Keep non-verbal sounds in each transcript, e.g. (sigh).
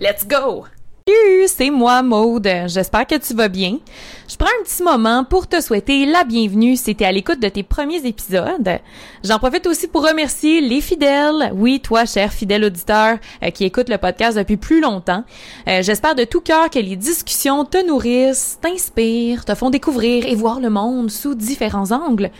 Let's go! C'est moi Maude. J'espère que tu vas bien. Je prends un petit moment pour te souhaiter la bienvenue si t'es à l'écoute de tes premiers épisodes. J'en profite aussi pour remercier les fidèles, oui toi cher fidèle auditeur euh, qui écoute le podcast depuis plus longtemps. Euh, J'espère de tout cœur que les discussions te nourrissent, t'inspirent, te font découvrir et voir le monde sous différents angles.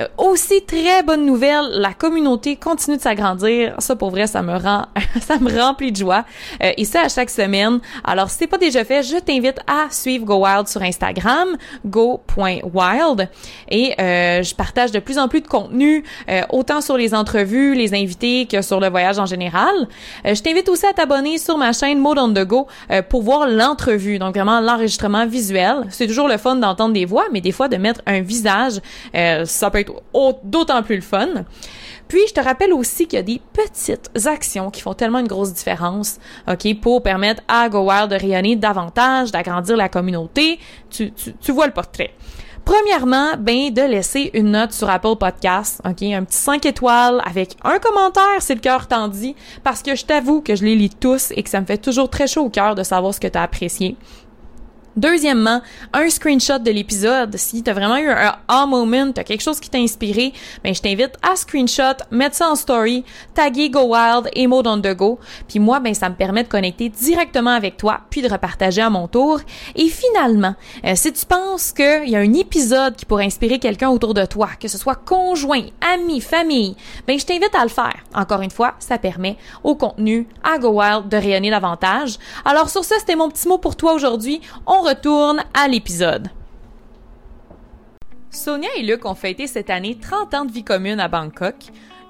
Euh, aussi, très bonne nouvelle, la communauté continue de s'agrandir. Ça, pour vrai, ça me rend, (laughs) ça me remplit de joie. Euh, et ça, à chaque semaine. Alors, si c'est pas déjà fait, je t'invite à suivre Go Wild sur Instagram, go.wild. Et euh, je partage de plus en plus de contenu, euh, autant sur les entrevues, les invités que sur le voyage en général. Euh, je t'invite aussi à t'abonner sur ma chaîne Mode on the Go euh, pour voir l'entrevue, donc vraiment l'enregistrement visuel. C'est toujours le fun d'entendre des voix, mais des fois de mettre un visage, ça peut être d'autant plus le fun. Puis, je te rappelle aussi qu'il y a des petites actions qui font tellement une grosse différence, OK, pour permettre à Go Wild de rayonner davantage, d'agrandir la communauté. Tu vois le portrait. Premièrement, ben de laisser une note sur Apple Podcast, ok, un petit 5 étoiles avec un commentaire si le cœur t'en dit, parce que je t'avoue que je les lis tous et que ça me fait toujours très chaud au cœur de savoir ce que tu as apprécié. Deuxièmement, un screenshot de l'épisode. Si tu as vraiment eu un ah moment, tu quelque chose qui t'a inspiré, ben je t'invite à screenshot, mettre ça en story, taguer Go Wild et Mode on the Go. Puis moi, ben ça me permet de connecter directement avec toi, puis de repartager à mon tour. Et finalement, euh, si tu penses qu'il y a un épisode qui pourrait inspirer quelqu'un autour de toi, que ce soit conjoint, ami, famille, ben je t'invite à le faire. Encore une fois, ça permet au contenu à Go Wild de rayonner davantage. Alors sur ça, c'était mon petit mot pour toi aujourd'hui. On retourne à l'épisode. Sonia et Luc ont fêté cette année 30 ans de vie commune à Bangkok,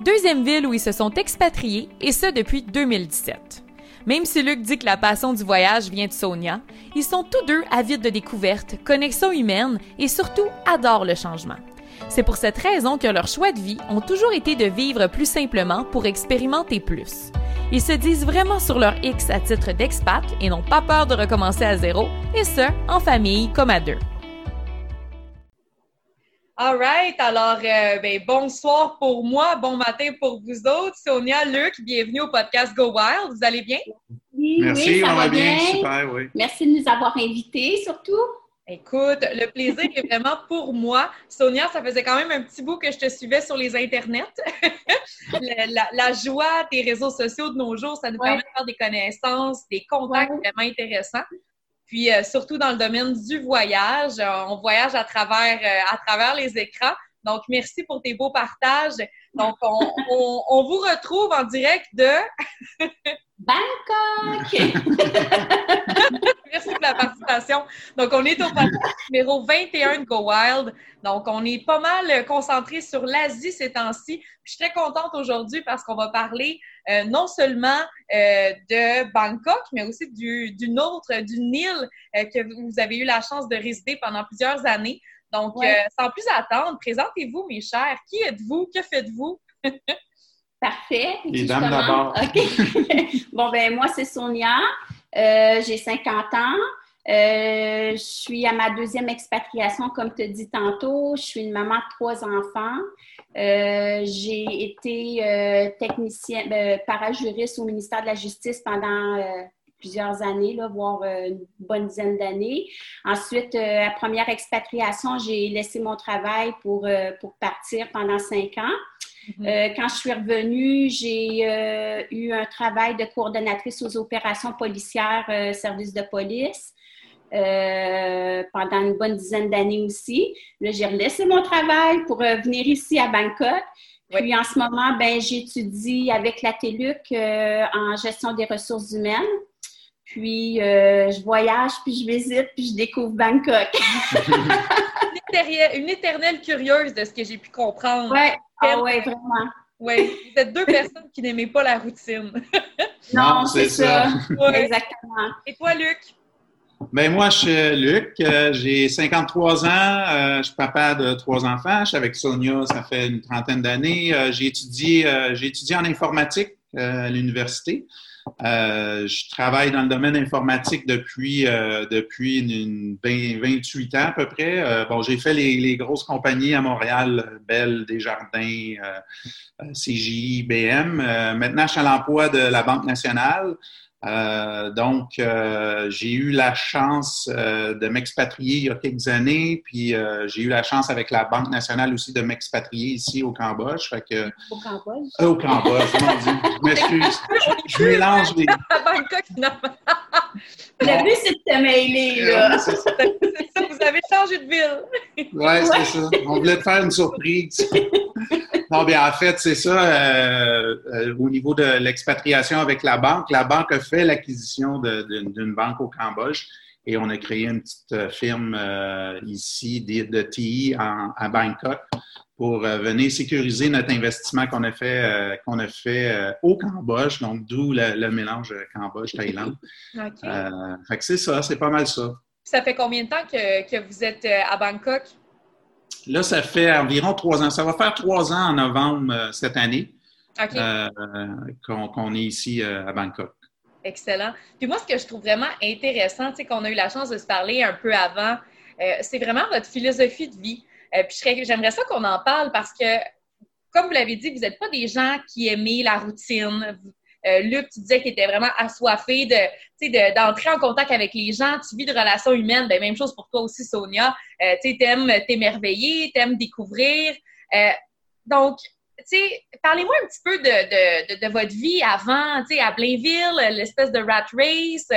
deuxième ville où ils se sont expatriés, et ce depuis 2017. Même si Luc dit que la passion du voyage vient de Sonia, ils sont tous deux avides de découvertes, connexions humaines et surtout adorent le changement. C'est pour cette raison que leurs choix de vie ont toujours été de vivre plus simplement pour expérimenter plus. Ils se disent vraiment sur leur X à titre d'expat et n'ont pas peur de recommencer à zéro, et ce, en famille comme à deux. All right. Alors, euh, ben, bonsoir pour moi, bon matin pour vous autres. Sonia, Luc, bienvenue au podcast Go Wild. Vous allez bien? Oui, Merci, oui, ça on va bien. bien. Super, oui. Merci de nous avoir invités, surtout. Écoute, le plaisir est vraiment pour moi. Sonia, ça faisait quand même un petit bout que je te suivais sur les internets. (laughs) la, la- la joie des réseaux sociaux de nos jours, ça nous Ouais. permet de faire des connaissances, des contacts Ouais. vraiment intéressants. Puis euh, surtout dans le domaine du voyage, euh, on voyage à travers euh, à travers les écrans. Donc merci pour tes beaux partages. Donc on, on- on vous retrouve en direct de (laughs) Bangkok! (laughs) Merci pour la participation. Donc, on est au podcast numéro 21 de Go Wild. Donc, on est pas mal concentré sur l'Asie ces temps-ci. Je suis très contente aujourd'hui parce qu'on va parler euh, non seulement euh, de Bangkok, mais aussi du- d'une autre, d'une île euh, que vous avez eu la chance de résider pendant plusieurs années. Donc, Ouais. euh, sans plus attendre, présentez-vous, mes chers. Qui êtes-vous? Que faites-vous? (laughs) Parfait. Les dames d'abord. OK. (laughs) bon, ben moi, c'est Sonia. Euh, J'ai 50 ans. Euh, je suis à ma deuxième expatriation, comme tu as dit tantôt. Je suis une maman de trois enfants. Euh, J'ai été euh, technicienne, euh, parajuriste au ministère de la Justice pendant euh, plusieurs années, là, voire euh, une bonne dizaine d'années. Ensuite, euh, à première expatriation, j'ai laissé mon travail pour, euh, pour partir pendant cinq ans. Euh, quand je suis revenue, j'ai euh, eu un travail de coordonnatrice aux opérations policières, euh, service de police, pendant une bonne dizaine d'années aussi. Là, j'ai relaissé mon travail pour venir ici à Bangkok. Puis en ce moment, ben, j'étudie avec la TELUC en gestion des ressources humaines. Puis euh, je voyage, puis je visite, puis je découvre Bangkok. (laughs) (laughs) Une éternelle, une éternelle curieuse de ce que j'ai pu comprendre. ouais, ah ouais, vraiment. Oui, vous êtes deux personnes qui n'aimaient pas la routine. (laughs) Non, c'est ça. Exactement. Et toi, Luc? Ben moi, je suis Luc, euh, j'ai 53 ans, euh, je suis papa de trois enfants, je suis avec Sonia, ça fait une trentaine d'années. Euh, j'ai étudié, j'ai étudié en informatique à l'université. Je travaille dans le domaine informatique depuis depuis une, 28 ans à peu près. bon, j'ai fait les, les, grosses compagnies à Montréal, Bell, Desjardins, CGI, BM. maintenant, je suis à l'emploi de la Banque nationale. Euh, donc, euh, j'ai eu la chance euh, de m'expatrier il y a quelques années, puis j'ai eu la chance avec la Banque nationale aussi de m'expatrier ici au Cambodge. Fait que, au Cambodge? au Cambodge, mon Dieu. Je (laughs) m'excuse. Je mélange les. Bangkok, finalement. Le but, c'est de te mêler, là. c'est ça. Vous avez changé de ville. oui, c'est ça. On voulait te faire une surprise. (laughs) Non, bien, en fait, c'est ça. Euh, euh, au niveau de l'expatriation avec la banque, la banque a fait l'acquisition d'une banque au Cambodge et on a créé une petite euh, firme ici de, TI à Bangkok pour venir sécuriser notre investissement qu'on a fait qu'on a fait au Cambodge, donc d'où le, mélange Cambodge-Thaïlande. (laughs) fait que c'est ça, c'est pas mal ça. Ça fait combien de temps que, que vous êtes à Bangkok? Là, ça fait environ trois ans. Ça va faire trois ans en novembre euh, cette année euh, qu'on est ici euh, à Bangkok. Excellent. Puis moi, ce que je trouve vraiment intéressant, c'est qu'on a eu la chance de se parler un peu avant, c'est vraiment votre philosophie de vie. puis j'aimerais ça qu'on en parle parce que, comme vous l'avez dit, vous n'êtes pas des gens qui aimaient la routine. Euh, Luc, tu disais que tu étais vraiment assoiffé de, d'entrer en contact avec les gens, tu vis de relations humaines, ben, même chose pour toi aussi, Sonia. Euh, tu aimes t'émerveiller, tu aimes découvrir. Euh, donc, parlez-moi un petit peu de, de, votre vie avant, à Blainville, l'espèce de rat race,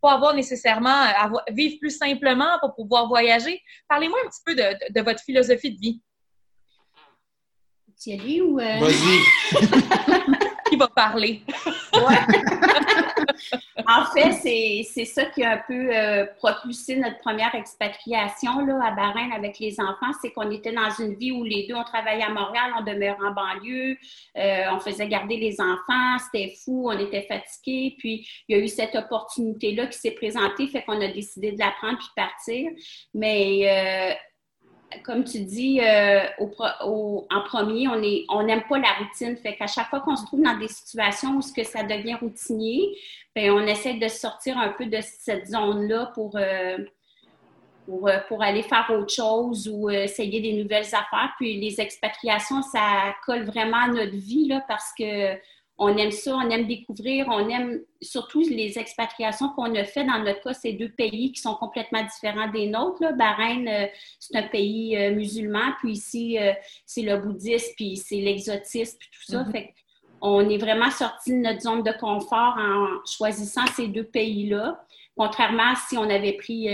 pas avoir nécessairement, vivre plus simplement pour pouvoir voyager. Parlez-moi un petit peu de, votre philosophie de vie. Thierry ou... Vas-y. (laughs) va parler. (laughs) en fait, c'est ça qui a un peu euh, propulsé notre première expatriation là, à Bahreïn avec les enfants. C'est qu'on était dans une vie où les deux, on travaillait à Montréal, on demeurait en banlieue, euh, on faisait garder les enfants, c'était fou, on était fatigués. Puis, il y a eu cette opportunité-là qui s'est présentée, fait qu'on a décidé de la prendre puis de partir. Mais... Euh, comme tu dis, euh, en premier, on n'aime pas la routine. Fait qu'à chaque fois qu'on se trouve dans des situations où ce que ça devient routinier, bien, on essaie de sortir un peu de cette zone-là pour, euh, pour, euh, pour, aller faire autre chose ou essayer des nouvelles affaires. Puis les expatriations, ça colle vraiment à notre vie là, parce que on aime ça, on aime découvrir, on aime surtout les expatriations qu'on a fait. Dans notre cas, c'est deux pays qui sont complètement différents des nôtres. Là. Bahreïn, euh, c'est un pays euh, musulman, puis ici, euh, c'est le bouddhisme, puis c'est l'exotisme, puis tout ça. Mm-hmm. Fait on est vraiment sorti de notre zone de confort en choisissant ces deux pays-là, contrairement à si on avait pris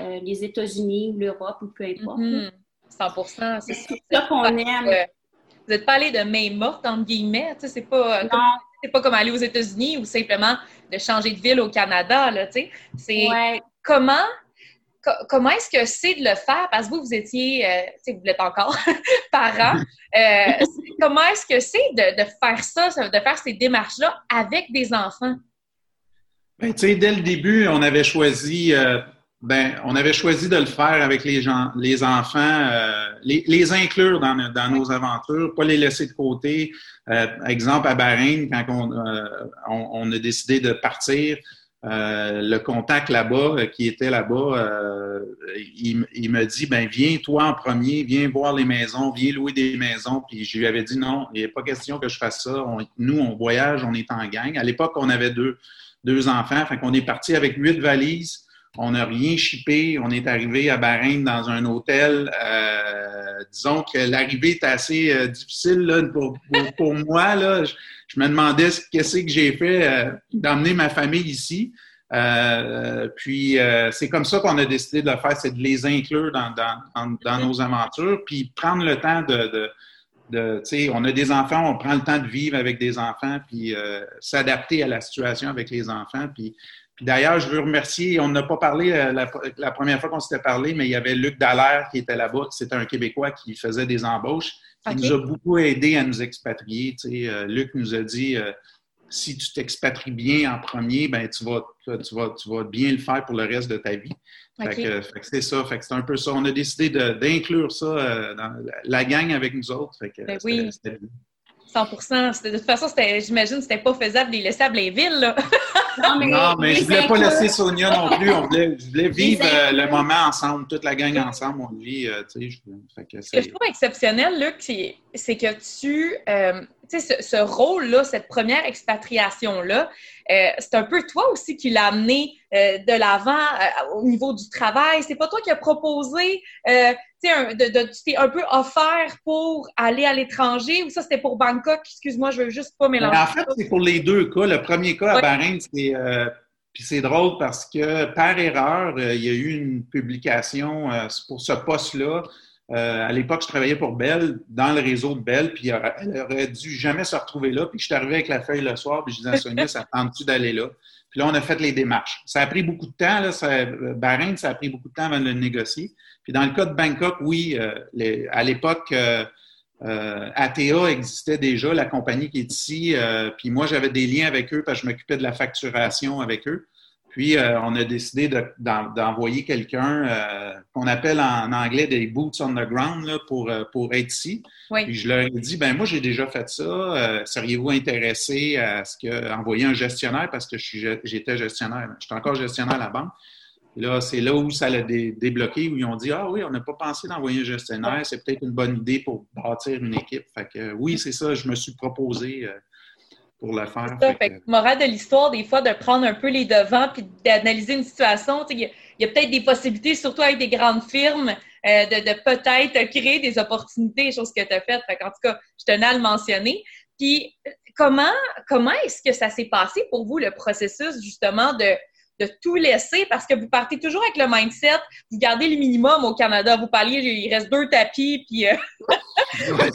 les États-Unis ou l'Europe ou peu importe. 100 mm-hmm. c'est ça qu'on aime vous n'êtes pas allé de main morte, entre guillemets. C'est pas, c'est pas comme aller aux États-Unis ou simplement de changer de ville au Canada. Là, c'est comment, comment est-ce que c'est de le faire? Parce que vous, vous étiez, euh, vous l'êtes encore, (laughs) parents. Euh, comment est-ce que c'est de, de, faire ça, de faire ces démarches-là avec des enfants? Ben, dès le début, on avait choisi euh, ben, on avait choisi de le faire avec les gens, les enfants, euh, les, inclure dans, nos aventures, pas les laisser de côté. Euh, exemple, à Bahreïn, quand euh, on, a décidé de partir, le contact là-bas, qui était là-bas, il, il, me dit, ben viens toi en premier, viens voir les maisons, viens louer des maisons. Puis je lui avais dit, non, il n'est pas question que je fasse ça. nous, on voyage, on est en gang. À l'époque, on avait deux, deux enfants, fait qu'on est parti avec huit valises. On n'a rien chippé. On est arrivé à Bahreïn dans un hôtel. Euh, disons que l'arrivée était assez euh, difficile là, pour, (laughs) moi. Là. Je, me demandais qu'est-ce que j'ai fait euh, d'emmener ma famille ici. puis c'est comme ça qu'on a décidé de le faire, c'est de les inclure dans, nos aventures, puis prendre le temps de, de de, on a des enfants, on prend le temps de vivre avec des enfants, puis s'adapter à la situation avec les enfants. Puis puis d'ailleurs, je veux remercier, on n'a pas parlé euh, la, première fois qu'on s'était parlé, mais il y avait Luc Dallaire qui était là-bas, c'était un Québécois qui faisait des embauches, qui nous a beaucoup aidé à nous expatrier. Tu sais, euh, Luc nous a dit, euh, si tu t'expatries bien en premier, ben tu vas, tu, vas, tu vas bien le faire pour le reste de ta vie. Fait que, c'est ça. Fait que c'est un peu ça. On a décidé d'inclure ça euh, dans la gang avec nous autres. Fait que, ben oui. 100 De toute façon, j'imagine que c'était pas faisable de les laisser à Blainville. Là. (laughs) Non, mais, non, mais je voulais pas laisser Sonia non plus. On voulait, je voulais vivre euh, le moment ensemble, toute la gang ensemble. On vit, euh, tu sais. Ce que je trouve exceptionnel, Luc, c'est que tu, euh, tu sais, ce, rôle-là, cette première expatriation-là, c'est un peu toi aussi qui l'as amené de l'avant au niveau du travail. C'est pas toi qui as proposé, tu sais, de, tu t'es un peu offert pour aller à l'étranger ou ça c'était pour Bangkok? Excuse-moi, je veux juste pas mélanger. en fait, c'est pour les deux cas. Le premier cas à Bahreïn, c'est euh, puis c'est drôle parce que par erreur, euh, il y a eu une publication euh, pour ce poste-là. à l'époque, je travaillais pour Bell, dans le réseau de Bell, puis elle aurait dû jamais se retrouver là. Puis je suis arrivé avec la feuille le soir, puis je disais à Sonia, ça tente-tu d'aller là? Puis là, on a fait les démarches. Ça a pris beaucoup de temps. Là, ça, Bahreïn, ça a pris beaucoup de temps avant de le négocier. Puis dans le cas de Bangkok, oui, à l'époque, euh, ATA existait déjà, la compagnie qui est ici. Euh, puis moi, j'avais des liens avec eux parce que je m'occupais de la facturation avec eux. Puis euh, on a décidé d'envoyer quelqu'un qu'on appelle en anglais des boots on the ground pour, pour être ici. Puis je leur ai dit, ben moi j'ai déjà fait ça. Seriez-vous intéressé à ce que envoyer un gestionnaire parce que j'étais gestionnaire. J'étais encore gestionnaire à la banque. Là, c'est là où ça l'a débloqué, où ils ont dit Ah oui, on n'a pas pensé d'envoyer un gestionnaire, c'est peut-être une bonne idée pour bâtir une équipe. Fait que oui, c'est ça, je me suis proposé euh, pour le faire. Ça, fait morale de l'histoire, des fois, de prendre un peu les devants puis d'analyser une situation. Il y a, peut-être des possibilités, surtout avec des grandes firmes, euh, de, peut-être créer des opportunités, choses que tu as faites. en tout cas, je tenais à le mentionner. Puis comment, comment est-ce que ça s'est passé pour vous, le processus justement de de tout laisser parce que vous partez toujours avec le mindset, vous gardez le minimum au Canada. Vous parliez, il reste deux tapis, puis. Euh, (laughs) ben,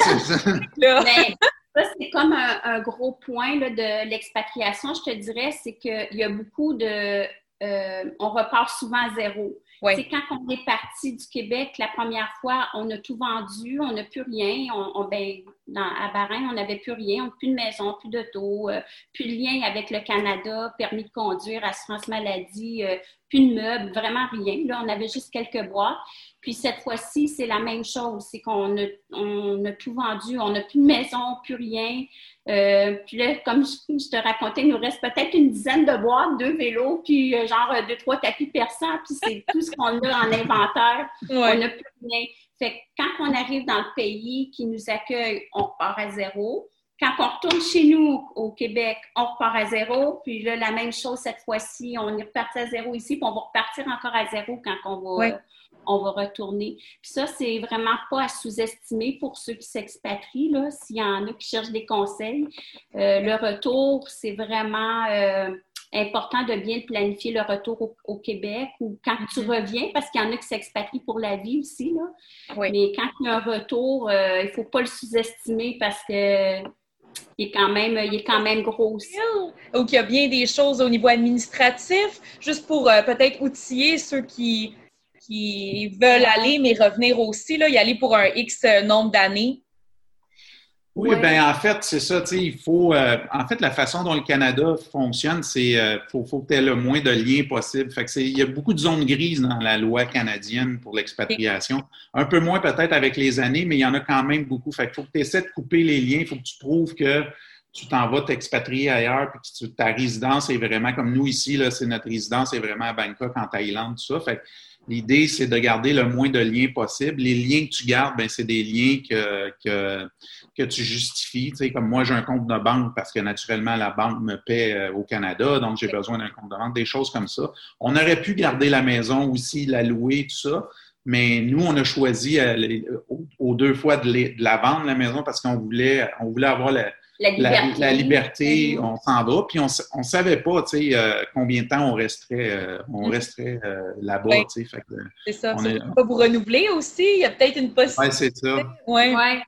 ça, c'est comme un, gros point de l'expatriation, je te dirais, c'est qu'il y a beaucoup de. Euh, on repart souvent à zéro. C'est quand on est parti du Québec la première fois, on a tout vendu, on n'a plus rien. On, ben, à Bahreïn, on n'avait plus rien, on plus de maison, plus d'auto, euh, plus de lien avec le Canada, permis de conduire, assurance maladie, euh, plus de meubles, vraiment rien. Là, on avait juste quelques boîtes. Puis cette fois-ci, c'est la même chose, c'est qu'on a, on a tout vendu, on n'a plus de maison, plus rien. Euh, puis là, comme je, te racontais, il nous reste peut-être une dizaine de boîtes, deux vélos, puis genre deux, trois tapis persans, puis c'est tout ce qu'on a en inventaire. On n'a plus rien. Fait que quand on arrive dans le pays qui nous accueille, on repart à zéro. Quand on retourne chez nous au Québec, on repart à zéro. Puis là, la même chose cette fois-ci, on est reparti à zéro ici, puis on va repartir encore à zéro quand on va, on va retourner. Puis ça, c'est vraiment pas à sous-estimer pour ceux qui s'expatrient. S'il y en a qui cherchent des conseils, euh, le retour, c'est vraiment euh, important de bien planifier le retour au, Québec ou quand tu mm-hmm. reviens, parce qu'il y en a qui s'expatrient pour la vie aussi. Là. Mais quand il y a un retour, euh, il ne faut pas le sous-estimer parce que il est quand même, il est quand même gros aussi. Ou qu'il y a bien des choses au niveau administratif, juste pour euh, peut-être outiller ceux qui, qui veulent aller, mais revenir aussi, là, y aller pour un X nombre d'années. Oui, bien, en fait, c'est ça, tu sais, il faut. Euh, en fait, la façon dont le Canada fonctionne, c'est euh, faut, faut que tu aies le moins de liens possible. Fait que il y a beaucoup de zones grises dans la loi canadienne pour l'expatriation. Un peu moins peut-être avec les années, mais il y en a quand même beaucoup. Fait qu'il faut que tu essaies de couper les liens, il faut que tu prouves que tu t'en vas t'expatrier ailleurs, puis que ta résidence est vraiment comme nous ici, là, c'est notre résidence est vraiment à Bangkok, en Thaïlande, tout ça. Fait L'idée, c'est de garder le moins de liens possible. Les liens que tu gardes, ben, c'est des liens que, que, que tu justifies. Tu sais, comme moi, j'ai un compte de banque parce que naturellement, la banque me paie euh, au Canada, donc j'ai besoin d'un compte de banque, des choses comme ça. On aurait pu garder la maison aussi, la louer, tout ça. Mais nous, on a choisi euh, aux deux fois de, la vendre, la maison, parce qu'on voulait, on voulait avoir la, la liberté, on s'en va. Puis on ne savait pas euh, combien de temps on resterait, euh, on mm. resterait euh, là-bas. c'est ça. On est... pas vous renouveler aussi. Il y a peut-être une possibilité. Oui, c'est ça. Ouais. ouais.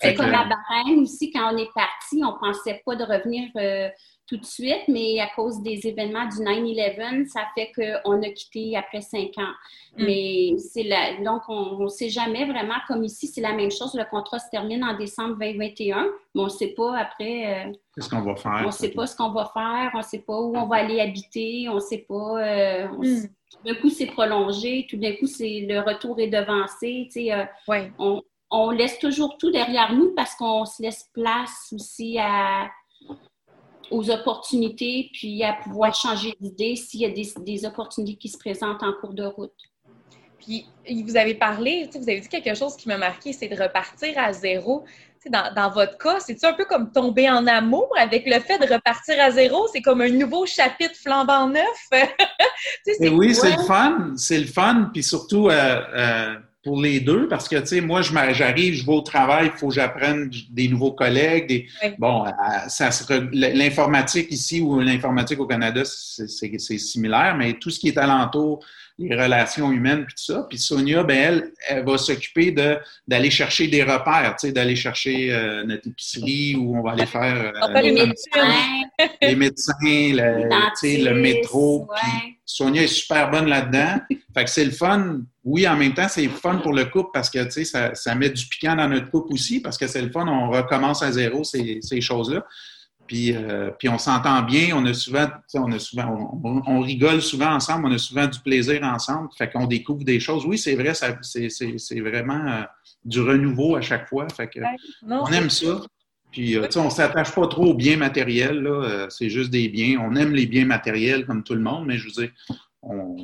C'est comme la Bahreïn aussi, quand on est parti, on pensait pas de revenir euh, tout de suite, mais à cause des événements du 9-11, ça fait qu'on a quitté après cinq ans. Mm. Mais c'est la, donc, on ne sait jamais vraiment, comme ici, c'est la même chose. Le contrat se termine en décembre 2021, mais on ne sait pas après. Euh, Qu'est-ce qu'on va faire? On ne sait pas ce qu'on va faire, on ne sait pas où on va aller habiter, on ne sait pas. Euh, mm. Tout d'un coup, c'est prolongé, tout d'un coup, c'est le retour est devancé. Tu sais, euh, on, on laisse toujours tout derrière nous parce qu'on se laisse place aussi à, aux opportunités, puis à pouvoir changer d'idée s'il y a des, opportunités qui se présentent en cours de route. Puis, vous avez parlé, vous avez dit quelque chose qui m'a marqué, c'est de repartir à zéro. Dans, dans, votre cas, c'est un peu comme tomber en amour avec le fait de repartir à zéro? C'est comme un nouveau chapitre flambant neuf? (laughs) oui, c'est le fun. C'est le fun. Puis surtout, euh, euh, pour les deux parce que, tu sais, moi, j'arrive, je vais au travail, il faut que j'apprenne des nouveaux collègues. Des, Bon, ça l'informatique ici ou l'informatique au Canada, c'est similaire, mais tout ce qui est alentour, les relations humaines, puis tout ça. Puis Sonia, ben elle, elle va s'occuper d'aller chercher des repères, tu sais, d'aller chercher euh, notre épicerie où on va aller faire euh, les, médecins, les médecins, le, le métro. Sonia est super bonne là-dedans. fait que c'est le fun. Oui, en même temps, c'est fun pour le couple parce que, tu sais, ça, ça, met du piquant dans notre couple aussi parce que c'est le fun. On recommence à zéro ces, ces choses-là. Puis, euh, puis on s'entend bien, on a souvent, on a souvent, on, rigole souvent ensemble, on a souvent du plaisir ensemble, fait qu'on découvre des choses. Oui, c'est vrai, c'est vraiment euh, du renouveau à chaque fois, fait que on aime ça. Puis, euh, sais, on s'attache pas trop aux biens matériels, là, c'est juste des biens. On aime les biens matériels comme tout le monde, mais je veux dire, on,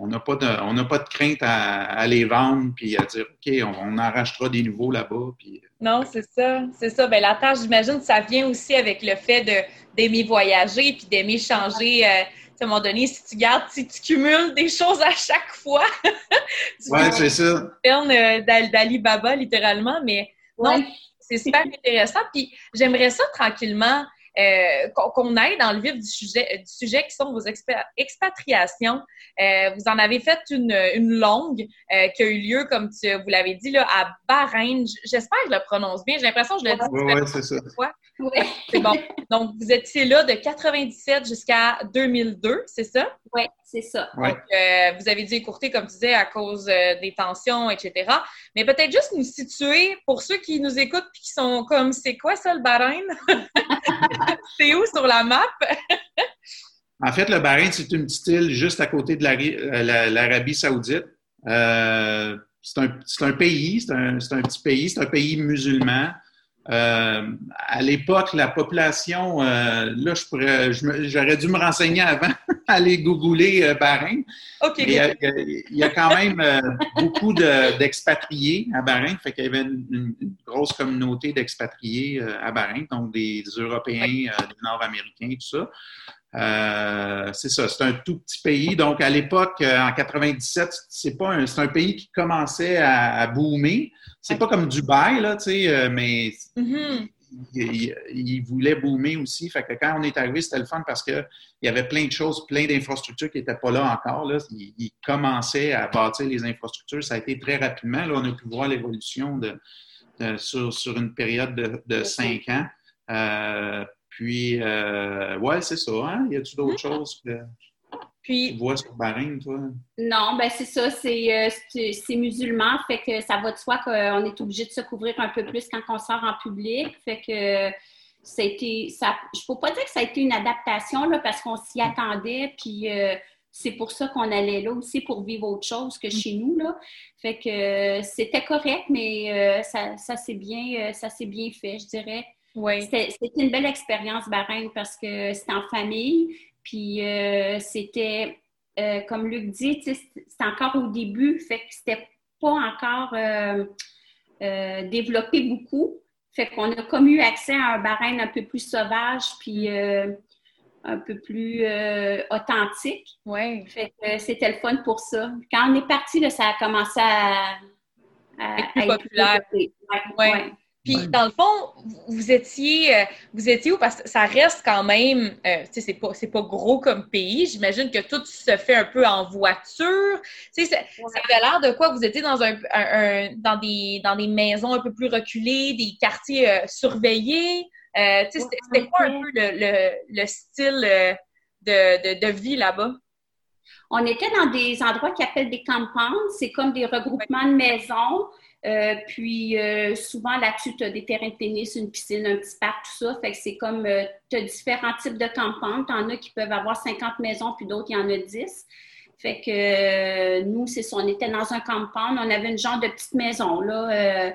on n'a pas, de, pas de crainte à, les vendre puis à dire OK, on, on arrachera des nouveaux là-bas. Puis... Euh. Non, c'est ça. C'est ça. Bien, la tâche, j'imagine, ça vient aussi avec le fait de, d'aimer voyager puis d'aimer changer. Euh, à un moment donné, si tu gardes, si tu cumules des choses à chaque fois. (laughs) oui, c'est ça. Euh, d'Ali Baba, littéralement. Mais non, c'est super intéressant. Puis j'aimerais ça tranquillement euh, qu'on aille dans le vif du sujet, du sujet qui sont vos expatriations. Euh, vous en avez fait une, une longue euh, qui a eu lieu, comme tu, vous l'avez dit, là, à Bahreïn. J'espère que je le prononce bien. J'ai l'impression que je le dis. Oui, ouais, c'est ça. Oui. (laughs) C'est bon. Donc, vous étiez là de 97 jusqu'à 2002, c'est ça? Oui, c'est ça. Donc, euh, vous avez dû écourter, comme tu disais, à cause euh, des tensions, etc. Mais peut-être juste nous situer, pour ceux qui nous écoutent et qui sont comme, c'est quoi ça, le Bahreïn? (laughs) c'est où sur la map? (laughs) en fait, le Bahreïn, c'est une petite île juste à côté de euh, l'Arabie saoudite. c'est un, pays, c'est un, un, petit pays, c'est un pays musulman. Euh, à l'époque, la population, euh, là, je pourrais, j'aurais dû me renseigner avant, (laughs) aller googler euh, Bahreïn. il, y a, quand même euh, beaucoup d'expatriés à Bahreïn, fait qu'il y avait une, grosse communauté d'expatriés à Bahreïn, donc des Européens, des Nord-Américains, tout ça. c'est ça, c'est un tout petit pays. Donc, à l'époque, en 97, c'est pas un, c'est un pays qui commençait à, à boomer. C'est pas comme Dubaï, là, tu sais, euh, mais mm-hmm. il, voulait boomer aussi. Fait que quand on est arrivé, c'était le fun parce qu'il y avait plein de choses, plein d'infrastructures qui n'étaient pas là encore. Là. Il, commençait à bâtir les infrastructures. Ça a été très rapidement. Là, on a pu voir l'évolution de, sur, une période de, cinq ans. Euh, puis, euh, ouais, c'est ça. Hein? Y a-t-il d'autres choses que. Puis, tu vois sur Bahreïn, toi? Non, ben c'est ça, c'est, euh, musulman, fait que ça va de soi qu'on est obligé de se couvrir un peu plus quand on sort en public. Fait que ça a été, ça, je ne peux pas dire que ça a été une adaptation là, parce qu'on s'y attendait, puis euh, c'est pour ça qu'on allait là aussi pour vivre autre chose que chez nous. Là. Fait que euh, c'était correct, mais ça, ça s'est bien, ça s'est bien fait, je dirais. Oui. C'était, c'était une belle expérience, Bahreïn, parce que c'était en famille. Puis euh, c'était, euh, comme Luc dit, c'est encore au début, fait que c'était pas encore euh, développé beaucoup. Fait qu'on a comme eu accès à un barème un peu plus sauvage, puis un peu plus authentique. Oui. Fait que c'était le fun pour ça. Quand on est parti, ça a commencé à, être plus populaire. Ouais, Puis, dans le fond, vous étiez, euh, vous étiez où? Parce que ça reste quand même, euh, tu sais, c'est pas, c'est pas gros comme pays. J'imagine que tout se fait un peu en voiture. Tu sais, ça, avait l'air de quoi? Vous étiez dans un, dans des, dans des maisons un peu plus reculées, des quartiers euh, surveillés. tu sais, c'était, quoi un peu le, le, style de, de, vie là-bas? On était dans des endroits qui appellent des campagnes. C'est comme des regroupements de maisons. Euh, puis euh, souvent là-dessus, tu as des terrains de tennis, une piscine, un petit parc, tout ça. Fait que c'est comme euh, tu as différents types de campagnes. Tu en as qui peuvent avoir 50 maisons, puis d'autres, il y en a 10. Fait que nous, c'est ça, on était dans un campagne, on avait une genre de petite maison, là.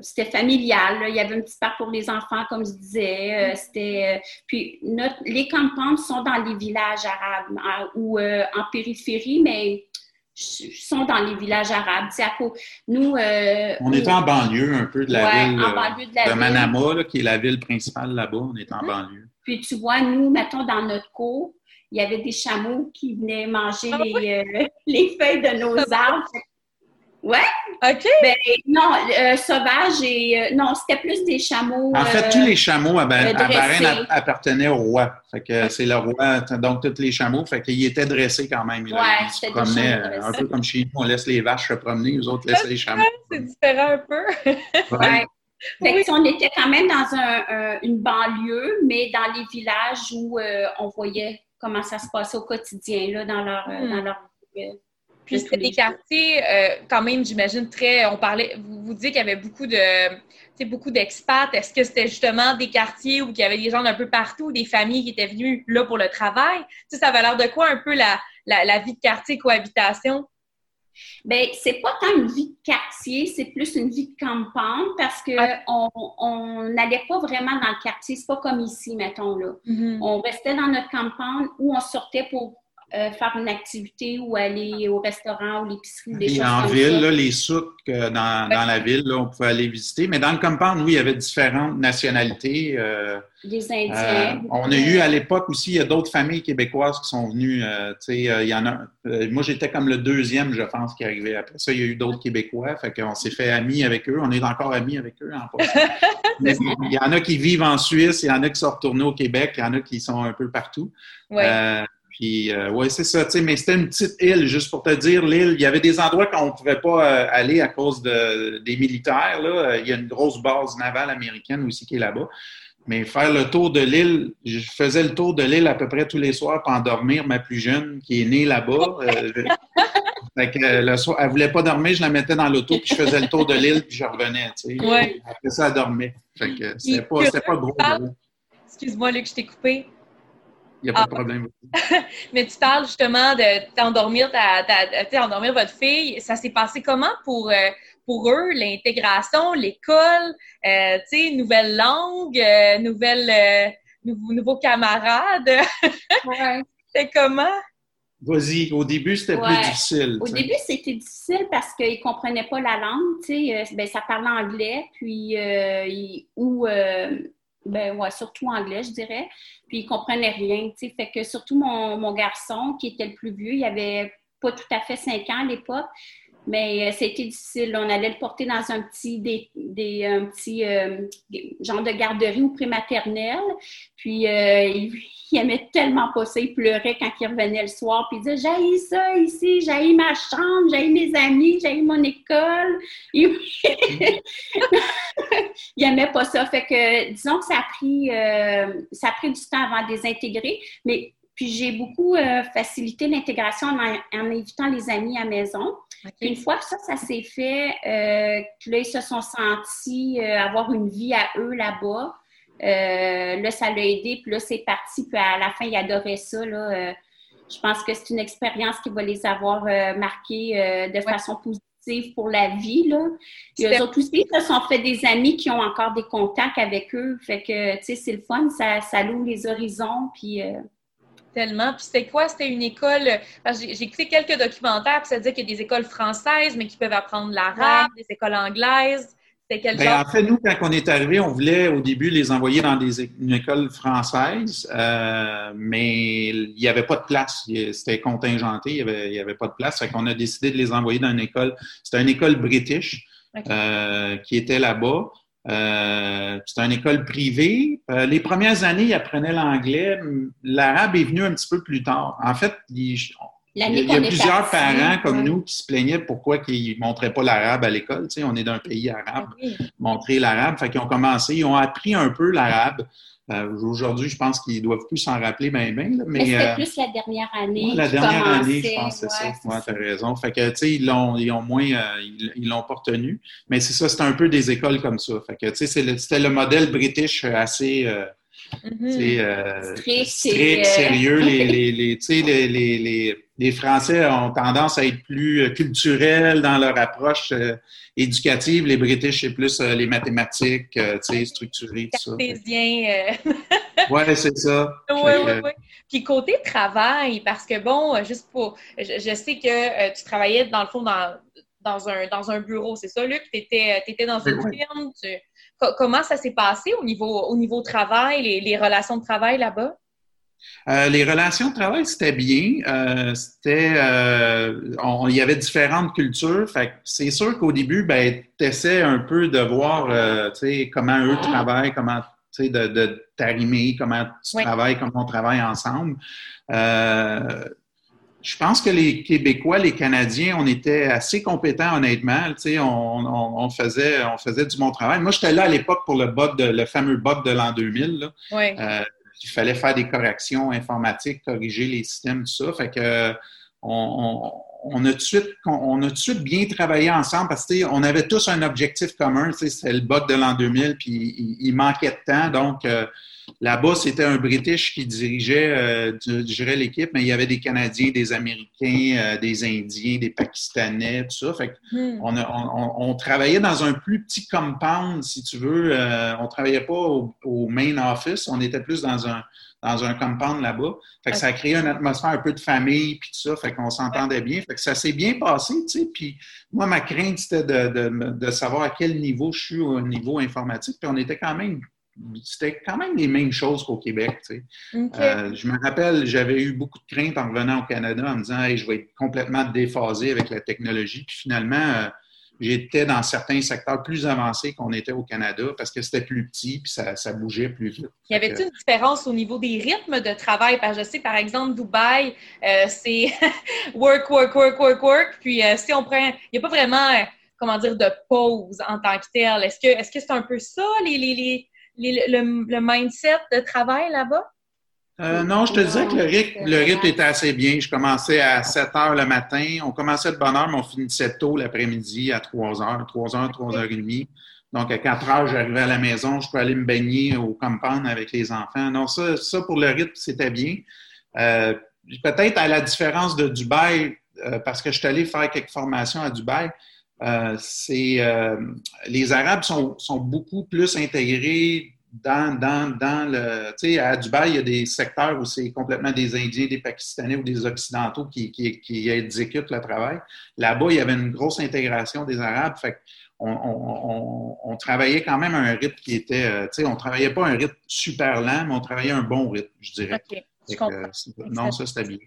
c'était familial, il y avait un petit parc pour les enfants, comme je disais. c'était, puis les campagnes sont dans les villages arabes ou en périphérie, mais sont dans les villages arabes. nous, euh, on est en banlieue un peu de la ville de, Manama, qui est la ville principale là-bas. On est en mm-hmm. banlieue. Puis tu vois, nous, mettons dans notre cour, il y avait des chameaux qui venaient manger ah les, euh, (laughs) les, feuilles de nos arbres. Ouais. OK. Ben, non, euh, sauvage et. Euh, non, c'était plus des chameaux. En fait, tous les chameaux à, à appartenaient au roi. Fait que c'est le roi, donc tous les chameaux. Fait qu'il était dressé quand même. Ouais, il se promenait un peu comme chez nous, on laisse les vaches se promener, les autres laissent les chameaux. (laughs) C'est différent un peu. ouais. Fait que, on était quand même dans un, une banlieue, mais dans les villages où euh, on voyait comment ça se passait au quotidien là, dans leur, hmm. dans leur puis c'était des quartiers, euh, quand même, j'imagine, très. On parlait, vous, vous disiez qu'il y avait beaucoup de, beaucoup d'expats. Est-ce que c'était justement des quartiers où il y avait des gens d'un peu partout, des familles qui étaient venues là pour le travail? sais, ça avait l'air de quoi un peu la, la, vie de quartier, cohabitation? Bien, c'est pas tant une vie de quartier, c'est plus une vie de campagne parce que on n'allait pas vraiment dans le quartier. C'est pas comme ici, mettons là. Mm-hmm. On restait dans notre campagne où on sortait pour euh, faire une activité ou aller au restaurant ou l'épicerie, des choses en ville, Là, les souks euh, dans, dans, la ville, là, on pouvait aller visiter. Mais dans le compound, oui, il y avait différentes nationalités. Euh, des Indiens. on a eu à l'époque aussi, il y a d'autres familles québécoises qui sont venues. il y en a, moi, j'étais comme le deuxième, je pense, qui arrivait. Après ça, il y a eu d'autres Québécois. Fait qu'on s'est fait amis avec eux. On est encore amis avec eux en (laughs) il y en a qui vivent en Suisse, il y en a qui sont retournés au Québec, il y en a qui sont un peu partout. Ouais. Puis, euh, ouais, c'est ça, tu sais, mais c'était une petite île, juste pour te dire, l'île. Il y avait des endroits qu'on ne pouvait pas euh, aller à cause de, des militaires, là. Il y a une grosse base navale américaine aussi qui est là-bas. Mais faire le tour de l'île, je faisais le tour de l'île à peu près tous les soirs pour endormir ma plus jeune qui est née là-bas. Euh, fait que le soir, elle voulait pas dormir, je la mettais dans l'auto, puis je faisais le tour de l'île, puis je revenais, tu sais. Ouais. Après ça, elle dormait. Fait que c'était pas, pas gros. Excuse-moi, Luc, je t'ai coupé. Il n'y a pas de ah. problème. (laughs) Mais tu parles justement de t'endormir ta, endormir votre fille. Ça s'est passé comment pour, euh, pour eux, l'intégration, l'école, euh, tu sais, nouvelle langue, euh, nouvelle, nouveaux camarades? (laughs) Ouais. C'était comment? Vas-y, au début, c'était plus difficile. Au début, c'était difficile parce qu'ils ne comprenaient pas la langue. Tu sais, ben, ça parlait anglais, puis ou ben ouais, surtout anglais, je dirais. Puis il comprenait rien, tu sais. Fait que surtout mon, mon, garçon, qui était le plus vieux, il avait pas tout à fait cinq ans à l'époque. Mais euh, c'était difficile. On allait le porter dans un petit, des, des un petit euh, genre de garderie ou prématernelle. Puis euh, il, (laughs) aimait tellement pas ça. Il pleurait quand il revenait le soir. Puis il disait J'ai ça ici, j'ai ma chambre, j'ai mes amis, j'ai mon école. Il... (laughs) il aimait pas ça. Fait que disons que ça a pris ça a pris du temps avant de les intégrer. Mais puis j'ai beaucoup facilité l'intégration en, en, invitant les amis à la maison. Une fois que ça, ça s'est fait, euh, là, ils se sont sentis euh, avoir une vie à eux là-bas. Euh, là, ça l'a aidé, puis là, c'est parti, puis à la fin, ils adoraient ça. Là, je pense que c'est une expérience qui va les avoir marqués de façon positive pour la vie. Là. Et eux autres aussi, se sont fait des amis qui ont encore des contacts avec eux. Fait que, tu sais, c'est le fun, ça, ça loue les horizons, puis... Tellement. Puis c'était quoi? C'était une école. J'ai écouté quelques documentaires, puis ça dit qu'il y a des écoles françaises, mais qui peuvent apprendre l'arabe, des écoles anglaises. C'était quel ben, En fait, nous, quand on est arrivé, on voulait au début les envoyer dans des, une école française, euh, mais il n'y avait pas de place. C'était contingenté, il n'y avait, avait, pas de place. Fait qu'on a décidé de les envoyer dans une école. C'était une école british euh, qui était là-bas. Euh, c'est une école privée. Euh, les premières années, ils apprenaient l'anglais. L'arabe est venu un petit peu plus tard. En fait, il, y a, plusieurs parents comme nous qui se plaignaient pourquoi ils ne montraient pas l'arabe à l'école. Tu sais, on est d'un pays arabe, montrer l'arabe. Fait qu'ils ont commencé, ils ont appris un peu l'arabe. Euh, aujourd'hui, je pense qu'ils doivent plus s'en rappeler bien, bien. Mais, mais c'était plus la dernière année. la dernière année, je pense que c'est ça. tu as raison. Fait que, tu sais, ils l'ont, ils ont moins, ils l'ont pas retenu. Mais c'est ça, c'est un peu des écoles comme ça. Fait que, tu sais, c'était le modèle british assez. Mm-hmm. strict, strict sérieux. les, les, les, les, les, Français ont tendance à être plus culturels dans leur approche éducative. Les British, c'est plus les mathématiques, tu sais, structurées, tout ça. oui, c'est ça. Oui, oui, oui. Puis côté travail, parce que bon, juste pour. Je, sais que tu travaillais dans le fond dans, dans, un, dans un bureau, c'est ça, Luc? Tu étais, étais, dans une firme. comment ça s'est passé au niveau, au niveau travail, les, les relations de travail là-bas? Euh, les relations de travail, c'était bien. Euh, c'était, euh, il y avait différentes cultures. Fait c'est sûr qu'au début, ben, tu essaies un peu de voir comment eux travaillent, comment de, de t'arrimer, comment tu travailles, comment on travaille ensemble. je pense que les Québécois, les Canadiens, on était assez compétents, honnêtement. On, on, faisait, on faisait du bon travail. Moi, j'étais là à l'époque pour le bug de, le fameux bug de l'an 2000 il fallait faire des corrections informatiques, corriger les systèmes, tout ça. Fait que on, a tout de suite, on a tout de suite bien travaillé ensemble parce qu'on avait tous un objectif commun. C'était le bug de l'an 2000, puis il, manquait de temps. Donc, euh, Là-bas, c'était un British qui dirigeait, euh, l'équipe, mais il y avait des Canadiens, des Américains, euh, des Indiens, des Pakistanais, tout ça. Fait hmm. on, travaillait dans un plus petit compound, si tu veux. Euh, on travaillait pas au, main office, on était plus dans un, dans un compound là-bas. Fait que ça a créé une atmosphère un peu de famille, puis tout ça. Fait qu'on s'entendait bien. Fait que ça s'est bien passé, tu sais. Puis moi, ma crainte, c'était de, de, de, savoir à quel niveau je suis au niveau informatique. Puis on était quand même c'était quand même les mêmes choses qu'au Québec. Euh, je me rappelle, j'avais eu beaucoup de craintes en revenant au Canada en me disant hey, je vais être complètement déphasé avec la technologie. Puis finalement, euh, j'étais dans certains secteurs plus avancés qu'on était au Canada parce que c'était plus petit puis ça, bougeait plus vite. Y avait-il une différence au niveau des rythmes de travail? Parce que je sais, par exemple, Dubaï, euh, c'est (laughs) work, work, work, work, work. Puis si on prend, il n'y a pas vraiment, comment dire, de pause en tant que tel. Est-ce que c'est un peu ça, les, les le, mindset de travail là-bas? Euh, non, je te disais que le rythme, le rythme était assez bien. Je commençais à 7 heures le matin. On commençait de bonne heure, mais on finissait tôt l'après-midi à 3 heures, 3 heures, 3 heures et demie. Donc, à 4 heures, j'arrivais à la maison. Je pouvais aller me baigner au compound avec les enfants. Non, ça, ça pour le rythme, c'était bien. Euh, peut-être à la différence de Dubaï, euh, parce que je suis allé faire quelques formations à Dubaï, euh, c'est euh, les Arabes sont, sont, beaucoup plus intégrés dans, dans, dans le. Tu sais, à Dubaï, il y a des secteurs où c'est complètement des Indiens, des Pakistanais ou des Occidentaux qui, qui, qui exécutent le travail. Là-bas, il y avait une grosse intégration des Arabes. Fait on, on, on, travaillait quand même à un rythme qui était. Euh, tu sais, on travaillait pas un rythme super lent, mais on travaillait un bon rythme, je dirais. non, ça, c'était bien.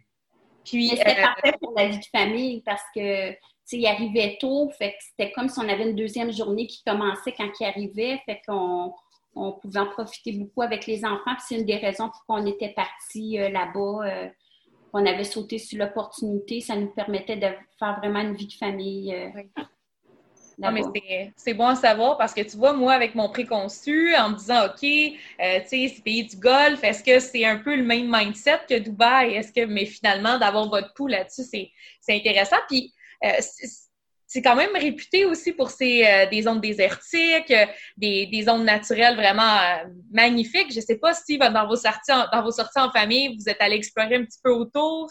Puis, c'était parfait pour la vie de famille parce que il arrivait tôt, fait que c'était comme si on avait une deuxième journée qui commençait quand il arrivait, fait qu'on on pouvait en profiter beaucoup avec les enfants. c'est une des raisons pour qu'on était partis euh, là-bas. Euh, on avait sauté sur l'opportunité. Ça nous permettait de faire vraiment une vie de famille. Euh, non, mais c'est bon à savoir parce que tu vois, moi, avec mon préconçu, en me disant, OK, tu sais, c'est pays du Golfe, est-ce que c'est un peu le même mindset que Dubaï? Est-ce que, mais finalement, d'avoir votre pouls là-dessus, c'est intéressant. Puis, euh, c'est quand même réputé aussi pour ces, euh, des zones désertiques, euh, des, des zones naturelles vraiment magnifiques. Je ne sais pas si dans vos, sorties en, dans vos sorties en famille, vous êtes allé explorer un petit peu autour?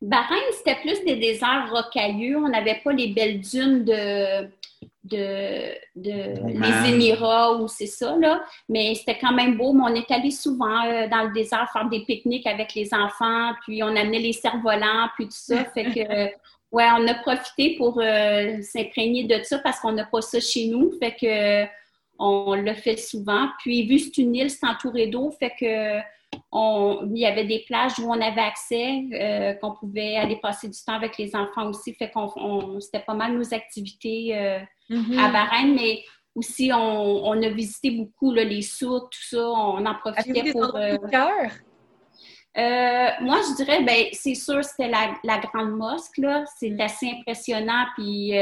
Bahreïn, c'était plus des déserts rocailleux. On n'avait pas les belles dunes de, de, de les Émirats ou c'est ça, là. Mais c'était quand même beau. Mais on est allé souvent dans le désert faire des pique-niques avec les enfants, puis on amenait les cerfs-volants, puis tout ça. Fait que (laughs) Ouais, on a profité pour euh, s'imprégner de ça parce qu'on n'a pas ça chez nous. Fait que on le fait souvent. Puis, vu que c'est une île, c'est entouré d'eau, fait que on, il y avait des plages où on avait accès, euh, qu'on pouvait aller passer du temps avec les enfants aussi. Fait qu'on c'était pas mal nos activités euh, mm-hmm. à Bahreïn, mais aussi, on, a visité beaucoup les sourds, tout ça. On en profitait pour. Euh, cœur? Euh, moi, je dirais, ben, c'est sûr, c'était la, Grande Mosque, là. C'est mm. assez impressionnant, puis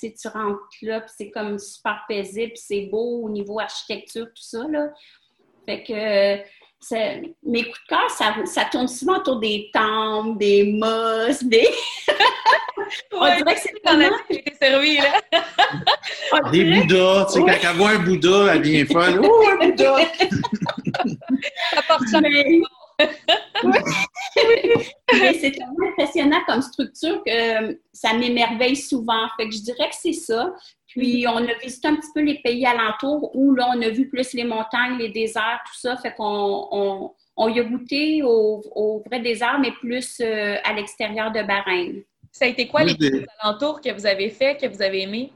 tu rentres là, puis c'est comme super paisible, puis c'est beau au niveau architecture, tout ça, là. Fait que mes coups de cœur, ça, ça, tourne souvent autour des temples, des mosques, des. (laughs) On dirait que c'est quand a été servi, là. (laughs) des Bouddhas, tu sais, quand elle voit un Bouddha, elle vient folle. (laughs) Oh, un Bouddha! ça porte ça. Mais... c'est tellement impressionnant comme structure que ça m'émerveille souvent. Fait que je dirais que c'est ça. Puis on a visité un petit peu les pays alentours où là, on a vu plus les montagnes, les déserts, tout ça. Fait qu'on on, y a goûté au, au vrai désert, mais plus euh, à l'extérieur de Bahreïn. Ça a été quoi les pays alentours que vous avez fait, que vous avez aimé?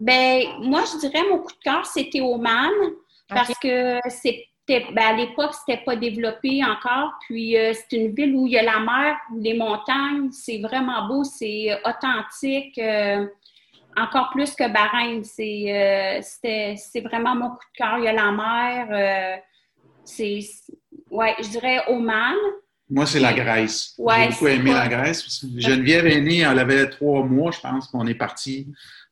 Ben, moi, je dirais mon coup de cœur, c'était Oman, parce que c'est ben, à l'époque, c'était pas développé encore. Puis euh, c'est une ville où il y a la mer, les montagnes. C'est vraiment beau, c'est authentique. Euh, encore plus que Bahreïn. C'est, euh, c'est vraiment mon coup de cœur. Il y a la mer. Euh, c'est, ouais, je dirais Oman. Moi, c'est la Grèce. J'ai beaucoup aimé la Grèce. Geneviève est née, elle avait trois mois, je pense, qu'on est parti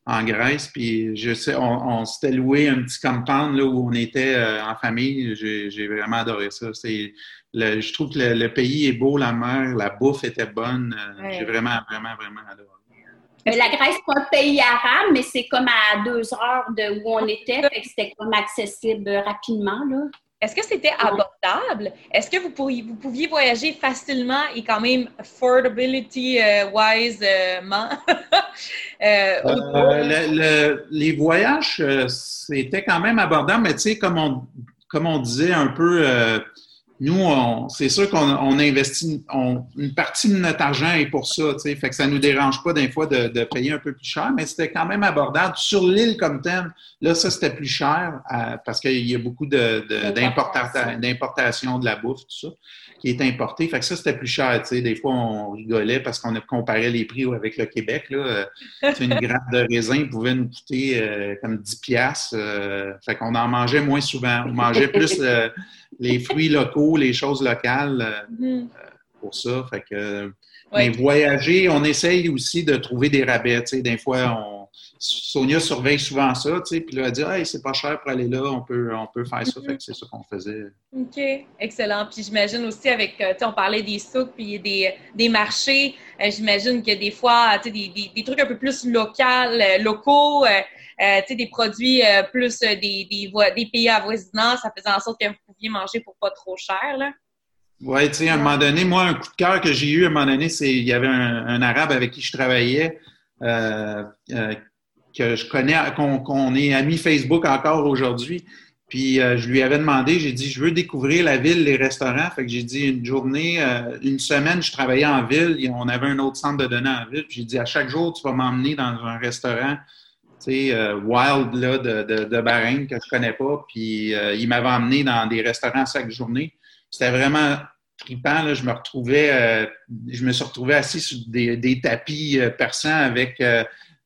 en Grèce. Puis je sais, on, s'était loué un petit compound là, où on était euh, en famille. J'ai, vraiment adoré ça. C'est, je trouve que le, pays est beau, la mer, la bouffe était bonne. J'ai vraiment, vraiment, vraiment adoré. La Grèce, c'est pas un pays arabe, mais c'est comme à deux heures de où on était, fait que c'était comme accessible rapidement. Là. Est-ce que c'était abordable? Est-ce que vous, pourriez, vous pouviez voyager facilement et quand même affordability-wise? Euh, (laughs) euh, les voyages, euh, c'était quand même abordable, mais tu sais, comme on, comme on disait un peu nous, c'est sûr qu'on investit une partie de notre argent est pour ça, tu sais, fait que ça nous dérange pas d'un fois de, payer un peu plus cher, mais c'était quand même abordable. Sur l'île comme telle, là, ça, c'était plus cher euh, parce qu'il y a beaucoup d'importation de, la bouffe, tout ça, qui est importé. Fait que ça, c'était plus cher, tu sais. Des fois, on rigolait parce qu'on a comparé les prix avec le Québec, là. Euh, une (laughs) grappe de raisin pouvait nous coûter euh, comme 10 piastres. fait qu'on en mangeait moins souvent. On mangeait plus les fruits locaux, les choses locales euh, mm-hmm. euh, pour ça. Fait que, Mais voyager, on essaye aussi de trouver des rabais. Des fois, on, Sonia surveille souvent ça, puis là, elle dit hey, c'est pas cher pour aller là, on peut, on peut faire ça. Fait que c'est ça qu'on faisait. OK, excellent. Puis j'imagine aussi avec, euh, on parlait des souks puis des, des marchés, j'imagine que des fois, des, des, des, trucs un peu plus local, locaux, euh, des produits euh, plus euh, des, des, des, pays avoisinants, ça faisait en sorte que vous pouviez manger pour pas trop cher. Là. Oui, tu sais, à un moment donné, moi, un coup de cœur que j'ai eu à un moment donné, c'est il y avait un, Arabe avec qui je travaillais, que je connais, qu'on est amis Facebook encore aujourd'hui. Puis je lui avais demandé, j'ai dit, je veux découvrir la ville, les restaurants. Fait que j'ai dit une journée, une semaine, je travaillais en ville. On avait un autre centre de données en ville. J'ai dit, à chaque jour, tu vas m'emmener dans un restaurant euh, wild là, de, de, Bahreïn que je connais pas. Puis euh, il m'avait emmené dans des restaurants chaque journée. C'était vraiment trippant. Là. Je me retrouvais, euh, je me suis retrouvé assis sur des, des tapis persans avec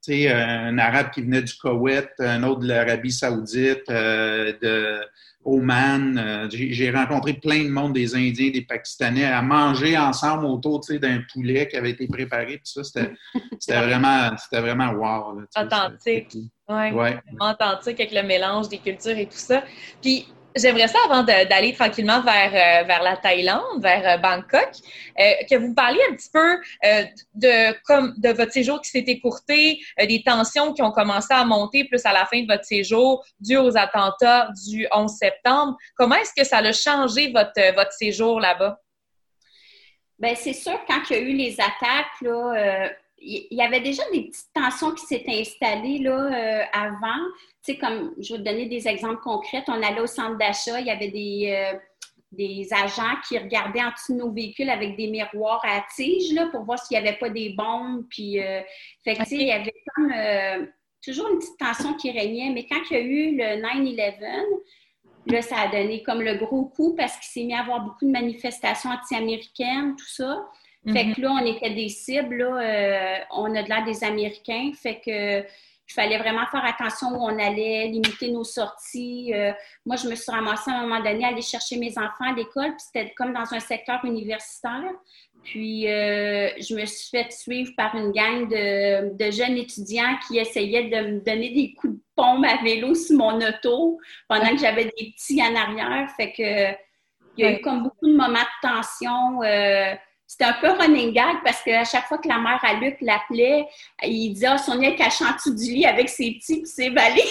un arabe qui venait du Koweït, un autre de l'Arabie Saoudite, de Oman. Euh, j'ai rencontré plein de monde, des Indiens, des Pakistanais, à manger ensemble autour d'un poulet qui avait été préparé. Tout ça, c'était (laughs) vraiment, vraiment wow. authentique. Oui, ouais. authentique avec le mélange des cultures et tout ça. Puis, J'aimerais ça, avant d'aller tranquillement vers, euh, vers la Thaïlande, vers euh, Bangkok, euh, que vous parliez un petit peu de, comme, de votre séjour qui s'est écourté, des tensions qui ont commencé à monter plus à la fin de votre séjour dû aux attentats du 11 septembre. Comment est-ce que ça a changé votre, votre séjour là-bas? Bien, c'est sûr, quand il y a eu les attaques, là, il y avait déjà des petites tensions qui s'étaient installées là, avant sais, comme je vais te donner des exemples concrets. On allait au centre d'achat, il y avait des, euh, des agents qui regardaient en dessous de nos véhicules avec des miroirs à tige pour voir s'il n'y avait pas des bombes. Puis, euh, il y avait comme euh, toujours une petite tension qui régnait. Mais quand il y a eu le 9-11, là, ça a donné comme le gros coup parce qu'il s'est mis à avoir beaucoup de manifestations anti-américaines, tout ça. Fait que là, on était des cibles, là, on a de l'air des Américains. Fait que Il fallait vraiment faire attention où on allait, limiter nos sorties. Euh, moi, je me suis ramassée à un moment donné à aller chercher mes enfants à l'école, puis c'était comme dans un secteur universitaire. Puis, euh, je me suis fait suivre par une gang de, jeunes étudiants qui essayaient de me donner des coups de pompe à vélo sur mon auto pendant que j'avais des petits en arrière. Fait que, il y a eu comme beaucoup de moments de tension. Euh, c'était un peu running gag parce qu'à chaque fois que la mère à Luc l'appelait, il disait Ah, oh, Sonia cache en dessous du lit avec ses petits et ses balais. (laughs)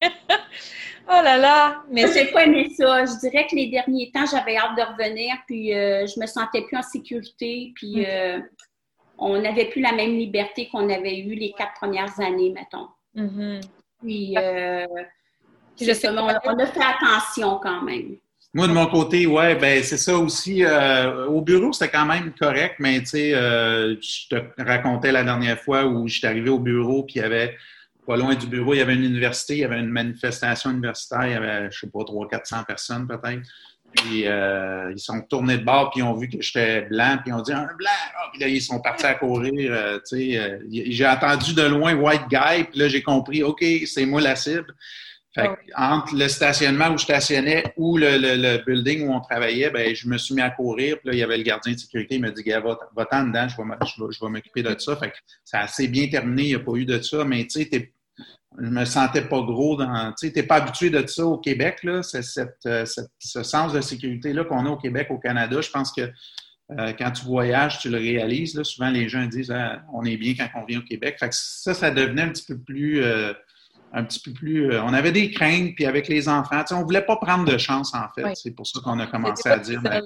(laughs) oh là là! Mais j'ai pas aimé ça. Je dirais que les derniers temps, j'avais hâte de revenir, puis euh, je me sentais plus en sécurité, puis euh, on n'avait plus la même liberté qu'on avait eu les quatre premières années, mettons. Mm-hmm. Puis, euh, on a fait attention quand même. Moi, de mon côté, ouais, ben c'est ça aussi. Euh, au bureau, c'était quand même correct, mais tu sais, euh, je te racontais la dernière fois où j'étais arrivé au bureau, puis il y avait, pas loin du bureau, il y avait une université, il y avait une manifestation universitaire, il y avait, je sais pas, 300-400 personnes peut-être. Puis euh, ils sont tournés de bord, puis ils ont vu que j'étais blanc, puis ils ont dit un blanc. Ah, puis là, ils sont partis à courir. tu sais, j'ai entendu de loin white guy, puis là, j'ai compris, OK, c'est moi la cible. Fait entre le stationnement où je stationnais ou le, building où on travaillait, ben, je me suis mis à courir. Puis là, il y avait le gardien de sécurité. Il m'a dit, gars, va-t'en dedans, je vais, m'occuper de ça. Fait que ça a assez bien terminé. Il n'y a pas eu de ça. Mais tu sais, je me sentais pas gros dans. Tu sais, t'es pas habitué de ça au Québec, là. C'est euh, ce sens de sécurité-là qu'on a au Québec, au Canada. Je pense que euh, quand tu voyages, tu le réalises. Là. Souvent, les gens disent ah, on est bien quand on vient au Québec. Fait que ça, ça devenait un petit peu plus. Euh, un petit peu plus. Euh, on avait des craintes, puis avec les enfants, on ne voulait pas prendre de chance, en fait. C'est pour ça qu'on a commencé à dire. Ben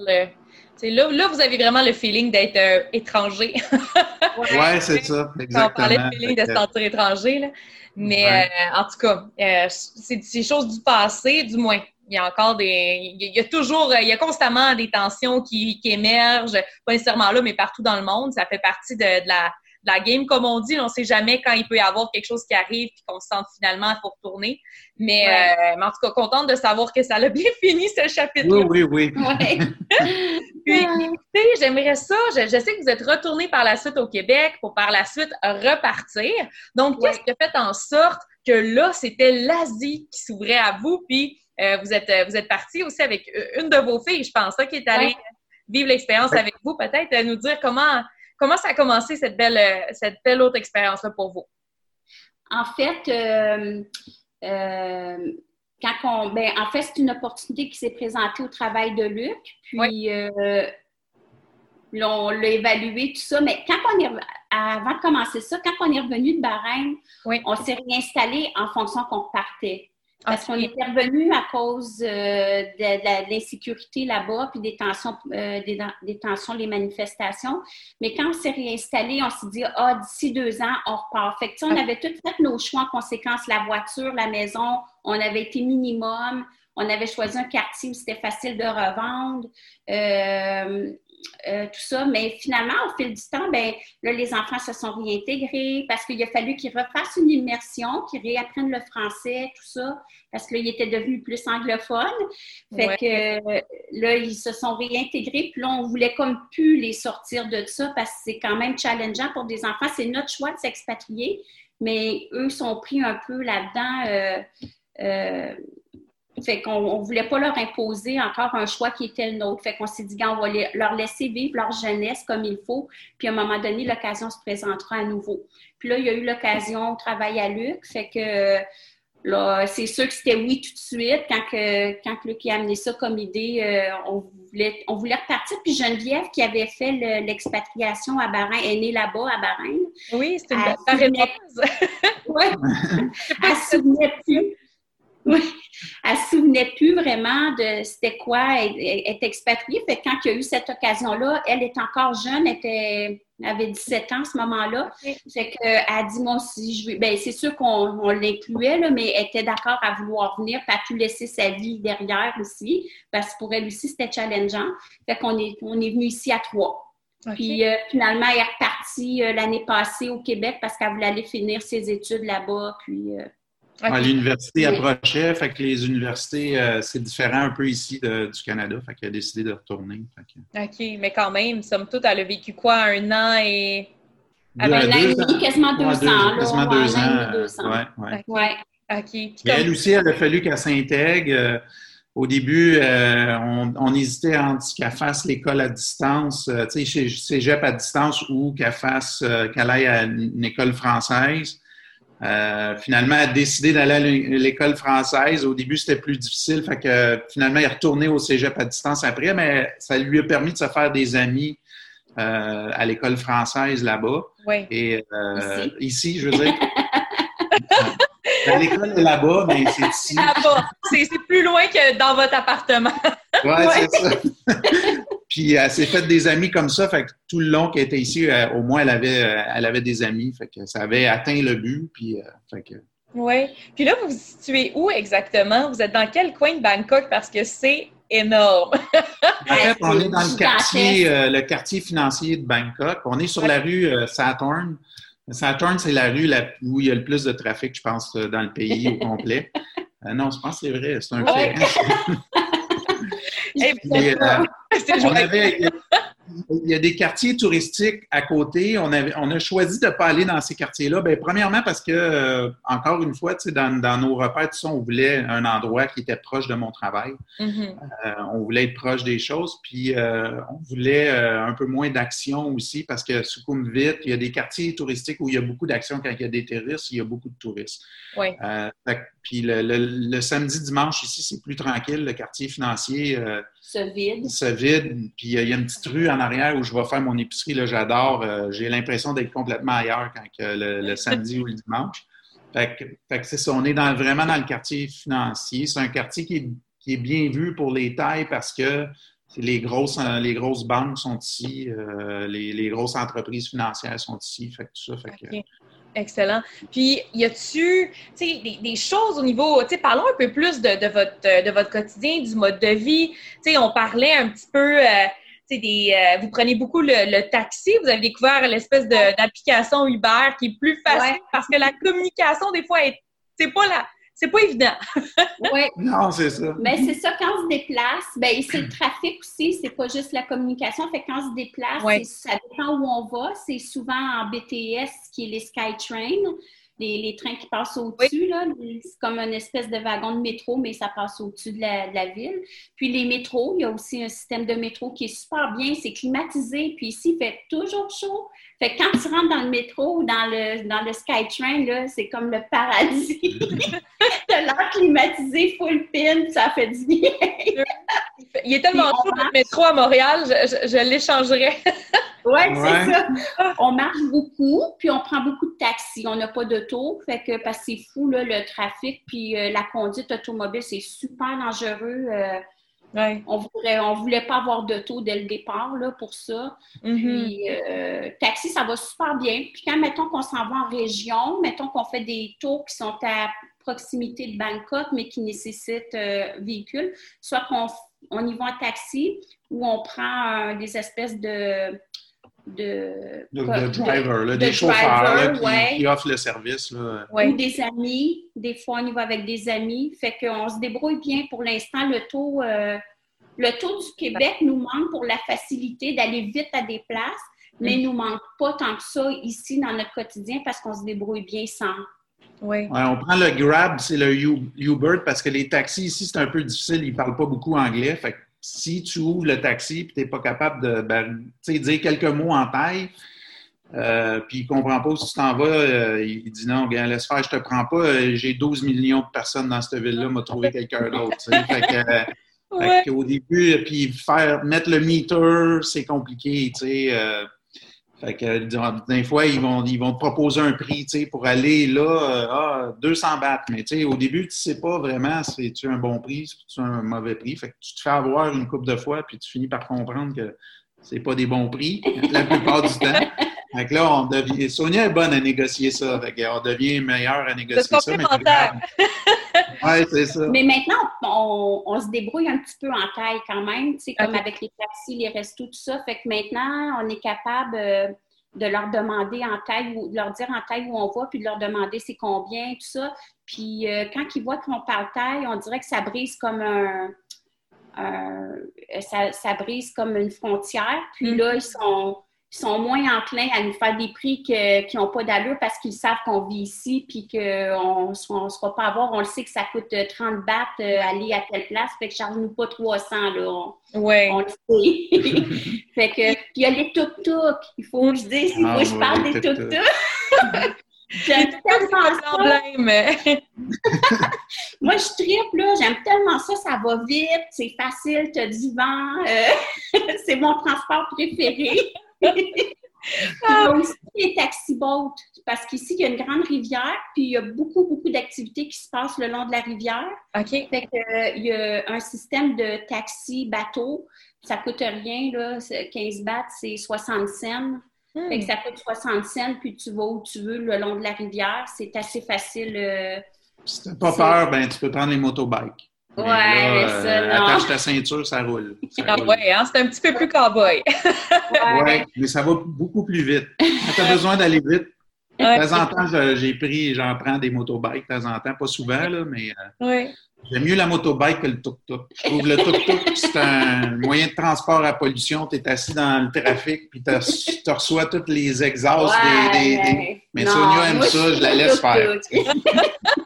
là, là, vous avez vraiment le feeling d'être euh, étranger. (laughs) oui, c'est ça, exactement. On parlait de feeling de se sentir étranger. Là. Mais euh, en tout cas, c'est des choses du passé, du moins. Il y a encore des. Il y a toujours, il y a constamment des tensions qui, qui émergent, pas nécessairement là, mais partout dans le monde. Ça fait partie de la la game, comme on dit. On ne sait jamais quand il peut y avoir quelque chose qui arrive et qu'on se sente finalement pour retourner. Mais, euh, en tout cas, contente de savoir que ça a bien (laughs) fini, ce chapitre. Oui, oui, oui. (laughs) Puis, écoutez, j'aimerais ça. Je, sais que vous êtes retourné par la suite au Québec pour par la suite repartir. Donc, qu'est-ce qui a fait en sorte que là, c'était l'Asie qui s'ouvrait à vous, puis euh, vous êtes vous êtes parti aussi avec une de vos filles, je pense, qui est allée vivre l'expérience avec vous. Peut-être nous dire comment Comment ça a commencé cette belle, euh, cette belle autre expérience-là pour vous? En fait, euh, euh, quand on, ben, en fait, c'est une opportunité qui s'est présentée au travail de Luc. Puis, on l'a évalué, tout ça. Mais quand on est, avant de commencer ça, quand on est revenu de Bahreïn, on s'est réinstallé en fonction qu'on partait. Parce qu'on était revenu à cause euh, de, l'insécurité là-bas, puis des tensions, euh, des, tensions, les manifestations. Mais quand on s'est réinstallé, on s'est dit, ah, d'ici deux ans, on repart. Fait que, on avait tout fait nos choix en conséquence, la voiture, la maison, on avait été minimum. On avait choisi un quartier où c'était facile de revendre. Euh, euh, tout ça. Mais finalement, au fil du temps, ben, là, les enfants se sont réintégrés parce qu'il a fallu qu'ils refassent une immersion, qu'ils réapprennent le français, tout ça, parce que là, ils étaient devenus plus anglophones. Fait que là, ils se sont réintégrés. Puis là, on voulait comme plus les sortir de ça parce que c'est quand même challengeant pour des enfants. C'est notre choix de s'expatrier, mais eux sont pris un peu là-dedans. Euh, euh, fait qu'on ne voulait pas leur imposer encore un choix qui était le nôtre. Fait qu'on s'est dit, on va leur laisser vivre leur jeunesse comme il faut. Puis à un moment donné, l'occasion se présentera à nouveau. Puis là, il y a eu l'occasion de travailler à Luc. Fait que là, c'est sûr que c'était oui tout de suite. Quand, que, quand Luc a amené ça comme idée, euh, on, voulait, on voulait repartir. Puis Geneviève, qui avait fait l'expatriation à Bahreïn, est née là-bas à Bahreïn. Oui, c'était une belle (laughs) Oui. (laughs) Elle ne souvenait plus. (laughs) Oui. Elle ne se souvenait plus vraiment de c'était quoi être, expatriée. Fait quand il y a eu cette occasion-là, elle est encore jeune, elle avait 17 ans à ce moment-là. Fait qu'elle a dit, moi, si je veux. Ben, c'est sûr qu'on l'incluait, mais elle était d'accord à vouloir venir, pas tout laisser sa vie derrière aussi, parce que pour elle aussi, c'était challengeant. Fait qu'on est, on est venu ici à trois. Puis euh, finalement, elle est repartie euh, l'année passée au Québec parce qu'elle voulait aller finir ses études là-bas. Puis. Euh, L'université approchait, fait que les universités, euh, c'est différent un peu ici du Canada, fait qu'elle a décidé de retourner. OK, mais quand même, somme toute, elle a vécu quoi, un an et an et demi, quasiment deux, ans. Quasiment deux, ans. Deux ans. Ouais, ouais. OK. elle aussi, elle a fallu qu'elle s'intègre. Au début, on, hésitait entre qu'elle fasse l'école à distance, tu sais, cégep à distance ou qu'elle fasse, qu'elle aille à une école française. Euh, finalement, a décidé d'aller à l'école française. Au début, c'était plus difficile. Fait que finalement, elle est retournée au cégep à distance après, mais ça lui a permis de se faire des amis euh, à l'école française là-bas. Oui. Et euh, ici? je veux dire. (laughs) l'école est là-bas, mais c'est ici. Là-bas. C'est plus loin que dans votre appartement. Oui, ouais. c'est ça. (laughs) Puis elle s'est faite des amis comme ça. Fait que tout le long qu'elle était ici, euh, au moins elle avait, euh, elle avait des amis. Fait que ça avait atteint le but. Puis, euh, fait que... Oui. Puis là, vous vous situez où exactement? Vous êtes dans quel coin de Bangkok? Parce que c'est énorme. en fait, on est dans le quartier, le quartier financier de Bangkok. On est sur la rue Saturn. Saturn, c'est la rue où il y a le plus de trafic, je pense, dans le pays au complet. non, je pense que c'est vrai. C'est un fait. (laughs) Et, euh, (laughs) on, avait, il y a des quartiers touristiques à côté. On, avait, on a choisi de ne pas aller dans ces quartiers-là. Bien, premièrement, parce que, euh, encore une fois, dans, dans nos repères, on voulait un endroit qui était proche de mon travail. Mm-hmm. Euh, on voulait être proche des choses. Puis, euh, on voulait un peu moins d'action aussi parce que Sukhumvit, il y a des quartiers touristiques où il y a beaucoup d'action quand il y a des touristes, il y a beaucoup de touristes. Oui. puis, le, le, samedi, dimanche, ici, c'est plus tranquille. Le quartier financier se vide. Vide. Puis il y a une petite rue en arrière où je vais faire mon épicerie. Là, j'adore. Euh, j'ai l'impression d'être complètement ailleurs quand le, samedi ou le dimanche. Fait que, c'est ça. On est dans, vraiment dans le quartier financier. C'est un quartier qui est, qui est, bien vu pour les tailles parce que les grosses, les grosses banques sont ici, euh, les, les, grosses entreprises financières sont ici. Fait que tout ça. Fait que, Excellent. Puis, y a-tu des, des choses au niveau, tu sais, parlons un peu plus de, de, votre, de votre quotidien, du mode de vie. Tu sais, on parlait un petit peu, euh, tu sais, des, euh, vous prenez beaucoup le, taxi, vous avez découvert l'espèce d'application Uber qui est plus facile parce que la communication, des fois, c'est pas la, c'est pas évident. (laughs) oui. Non, c'est ça. Mais c'est ça, quand on se déplace, ben c'est le trafic aussi, c'est pas juste la communication. Fait quand on se déplace, ça dépend où on va. C'est souvent en BTS, qui est les SkyTrain. Les, les, trains qui passent au-dessus, là, c'est comme une espèce de wagon de métro, mais ça passe au-dessus de la, de la, ville. Puis les métros, il y a aussi un système de métro qui est super bien, c'est climatisé, puis ici, il fait toujours chaud. Fait que quand tu rentres dans le métro ou dans le, dans le SkyTrain, là, c'est comme le paradis. (laughs) T'as l'air climatisé, full pin, ça fait du bien. Il est tellement chaud le métro à Montréal, je, je, l'échangerais. oui, c'est ça. On marche beaucoup, puis on prend beaucoup de taxis. On n'a pas d'auto, fait que parce que c'est fou, là, le trafic, puis euh, la conduite automobile, c'est super dangereux. Euh, on voulait, on voulait pas avoir d'auto dès le départ là, pour ça. Mm-hmm. Puis, euh, taxi, ça va super bien. Puis quand, mettons qu'on s'en va en région, mettons qu'on fait des tours qui sont à proximité de Bangkok, mais qui nécessitent euh, véhicule, soit qu'on on y va en taxi ou on prend des espèces de de, driver, des chauffeurs qui, offrent le service. Ou des amis. Des fois, on y va avec des amis. Fait qu'on se débrouille bien pour l'instant. Le taux, euh, le taux du Québec nous manque pour la facilité d'aller vite à des places, mais il mm. nous manque pas tant que ça ici dans notre quotidien parce qu'on se débrouille bien sans. Oui. on prend le Grab, c'est le Uber, parce que les taxis ici, c'est un peu difficile. Ils ne parlent pas beaucoup anglais. Fait si tu ouvres le taxi et tu n'es pas capable de ben, dire quelques mots en taille, euh, puis il ne comprend pas où tu t'en vas, euh, il dit non, bien, laisse faire, je te prends pas, euh, j'ai 12 millions de personnes dans cette ville-là, m'a trouvé quelqu'un d'autre. au début, puis faire mettre le meter, c'est compliqué, tu sais. Fait que des fois, ils vont, ils vont te proposer un prix, tu sais, pour aller là, euh, ah, 200 bahts. Mais tu sais, au début, tu sais pas vraiment si tu un bon prix, si tu un mauvais prix. Fait que tu te fais avoir une coupe de fois, puis tu finis par comprendre que c'est pas des bons prix (laughs) la plupart du temps. Fait que là, on devient. Sonia est bonne à négocier ça. Fait on devient meilleur à négocier ça. Oui, c'est ça. Mais maintenant, on, on, se débrouille un petit peu en taille quand même, tu sais, comme avec les taxis, les restos, tout ça. Fait que maintenant, on est capable euh, de leur demander en taille, ou de leur dire en taille où on va, puis de leur demander c'est combien, tout ça. Puis euh, quand ils voient qu'on parle taille, on dirait que ça brise comme un. ça, ça, brise comme une frontière. Puis mm. là, ils sont sont moins enclins à nous faire des prix qui n'ont pas d'allure parce qu'ils savent qu'on vit ici puis qu'on ne sera pas à voir. On le sait que ça coûte 30 bahts euh, aller à telle place, fait que charge-nous pas 300, là. On, on le sait. (laughs) fait que, puis (laughs) il y a les tuk-tuk. Il faut que je dise, il faut que je parle des tuk-tuk. (laughs) J'aime tellement ça. Moi, je tripe, là. J'aime tellement ça. Ça va vite, c'est facile, tu as du vent. Euh, c'est mon transport préféré. (laughs) ah. aussi les taxi-boats, parce qu'ici, il y a une grande rivière, puis il y a beaucoup, beaucoup d'activités qui se passent le long de la rivière. OK. Fait que, euh, il y a un système de taxi-bateau. Ça coûte rien, là. 15 bahts, c'est 60 cents. Fait que hmm. ça coûte 60 cents, puis tu vas où tu veux le long de la rivière. C'est assez facile. Euh, si t'as pas peur, ben tu peux prendre les motobikes. Ouais, mais, ça, euh, non. Attache ta ceinture, ça roule. ah ouais, hein, c'est un petit peu plus cowboy. (laughs) ouais. ouais, mais ça va beaucoup plus vite. Quand tu as besoin d'aller vite, de temps en temps, j'ai pris, j'en prends des motobikes de temps en temps, pas souvent, là, mais euh, j'aime mieux la motobike que le tuk-tuk. Je trouve le tuk-tuk, c'est un moyen de transport à pollution. Tu es assis dans le trafic, puis tu reçois tous les exhausts des, Mais Sonia aime ça, je la laisse faire. (laughs)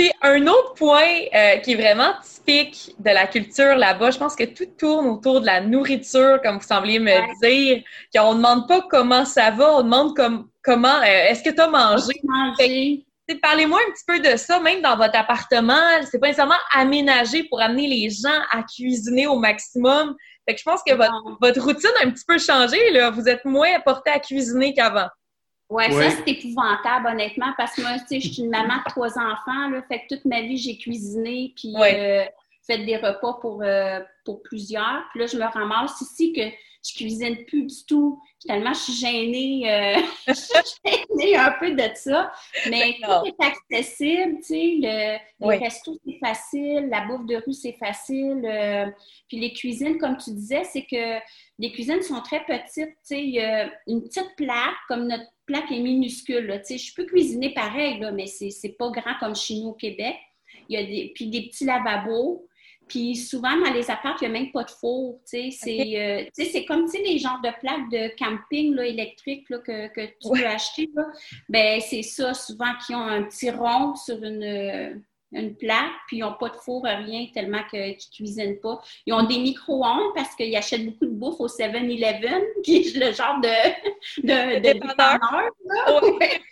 Puis un autre point euh, qui est vraiment typique de la culture là-bas, je pense que tout tourne autour de la nourriture, comme vous sembliez me dire. Qu'on ne demande pas comment ça va, on demande comment, euh, est-ce que tu as mangé? Parlez-moi un petit peu de ça, même dans votre appartement. C'est pas nécessairement aménagé pour amener les gens à cuisiner au maximum. Fait que je pense que votre, routine a un petit peu changé. Là. Vous êtes moins apporté à cuisiner qu'avant. Ouais, ça, c'est épouvantable, honnêtement, parce que moi, tu sais, je suis une maman de trois enfants, là, fait que toute ma vie, j'ai cuisiné, puis euh, fait des repas pour, euh, pour plusieurs. Puis là, je me ramasse ici que je cuisine plus du tout. Tellement je suis gênée, euh, (laughs) je suis gênée un peu de ça. Mais tout est accessible, tu sais. Le, les restos, c'est facile. La bouffe de rue, c'est facile. puis les cuisines, comme tu disais, c'est que les cuisines sont très petites. Tu sais, il y a une petite plaque, comme notre plaque est minuscule. Là. Je peux cuisiner pareil, là, mais c'est pas grand comme chez nous au Québec. Il y a des, puis des petits lavabos. Puis souvent, dans les apparts, il n'y a même pas de four. C'est euh, c'est comme les genres de plaques de camping là, électriques là, que, que, tu peux acheter. Ben, c'est ça, souvent, qui ont un petit rond sur une, une plaque, puis ils n'ont pas de four, rien, tellement qu'ils ne cuisinent pas. Ils ont des micro-ondes parce qu'ils achètent beaucoup de bouffe au 7-Eleven, (laughs) qui est le genre de, de, de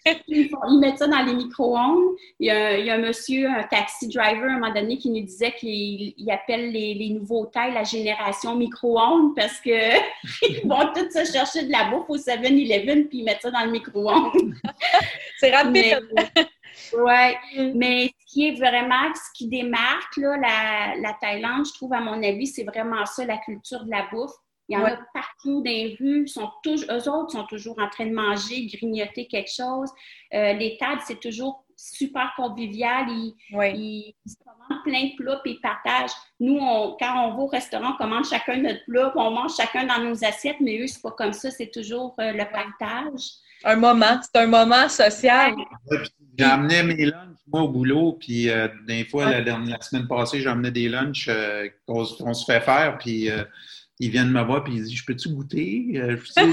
(laughs) ils, mettent ça dans les micro-ondes. Il, y a, un monsieur, un taxi driver, à un moment donné, qui nous disait qu'il appelle les, les nouveaux tailles la génération micro-ondes parce qu'ils (laughs) vont tous se chercher de la bouffe au 7-Eleven, puis ils mettent ça dans le micro-ondes. C'est rapide! Oui, mm. mais ce qui est vraiment, ce qui démarque la, la, Thaïlande, je trouve, à mon avis, c'est vraiment ça, la culture de la bouffe. Il y en a partout dans les rues. Sont eux autres sont toujours en train de manger, grignoter quelque chose. Euh, les tables, c'est toujours super convivial. Ils, ils, commandent plein de plats et ils partagent. Nous, on, quand on va au restaurant, on commande chacun notre plat, on mange chacun dans nos assiettes, mais eux, c'est pas comme ça, c'est toujours euh, le partage. Un moment, c'est un moment social. J'amenais mes lunchs, moi, au boulot, puis euh, des fois, la, la, semaine passée, j'emmenais des lunchs euh, qu'on se fait faire, puis euh, ils viennent me voir, puis ils disent Je peux-tu goûter?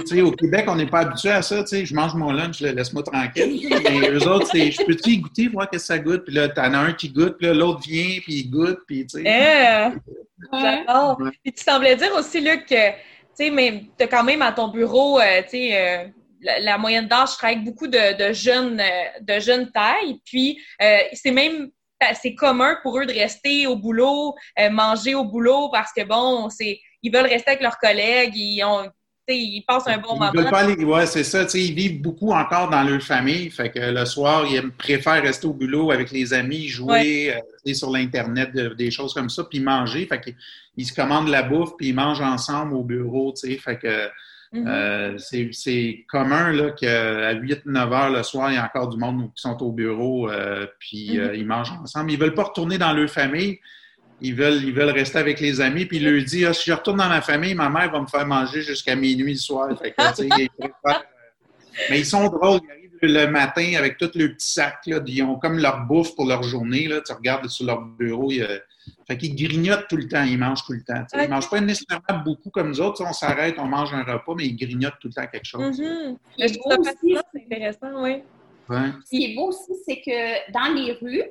Sais, Au Québec, on n'est pas habitué à ça. Je mange mon lunch, laisse-moi tranquille. Mais eux autres, c'est Je peux-tu y goûter, voir que ça goûte? Puis là, t'en as un qui goûte, puis l'autre vient, puis il goûte, puis tu sais. Eh, j'adore. Puis tu semblais dire aussi, Luc, que tu sais, mais as quand même à ton bureau, tu sais, la, moyenne d'âge, je travaille avec beaucoup de, jeunes euh, de jeunes tailles. Puis euh, c'est même c'est commun pour eux de rester au boulot, euh, manger au boulot parce que bon, c'est ils veulent rester avec leurs collègues, ils ont ils passent un bon ils moment. ouais, c'est ça. Ils vivent beaucoup encore dans leur famille. Fait que le soir, ils préfèrent rester au boulot avec les amis, jouer sur l'Internet, des choses comme ça, puis manger. Fait qu'ils se commandent la bouffe, puis ils mangent ensemble au bureau. Fait que Mm-hmm. Euh, c'est commun qu'à 8-9 heures le soir, il y a encore du monde qui sont au bureau, euh, puis euh, mm-hmm. ils mangent ensemble. Ils ne veulent pas retourner dans leur famille. Ils veulent, ils veulent rester avec les amis. Puis ils leur disent ah, si je retourne dans ma famille, ma mère va me faire manger jusqu'à minuit le soir. (laughs) mais ils sont drôles. Ils arrivent le matin avec tous leurs petits sacs. Là, ils ont comme leur bouffe pour leur journée. Là. Tu regardes sur leur bureau. Il, fait qu'ils grignotent tout le temps. Ils mangent tout le temps. Ils ne mangent pas nécessairement beaucoup comme nous autres. on s'arrête, on mange un repas, mais ils grignotent tout le temps quelque chose. Mm-hmm. Je trouve ça c'est intéressant, oui. Ce qui est beau aussi, c'est que dans les rues,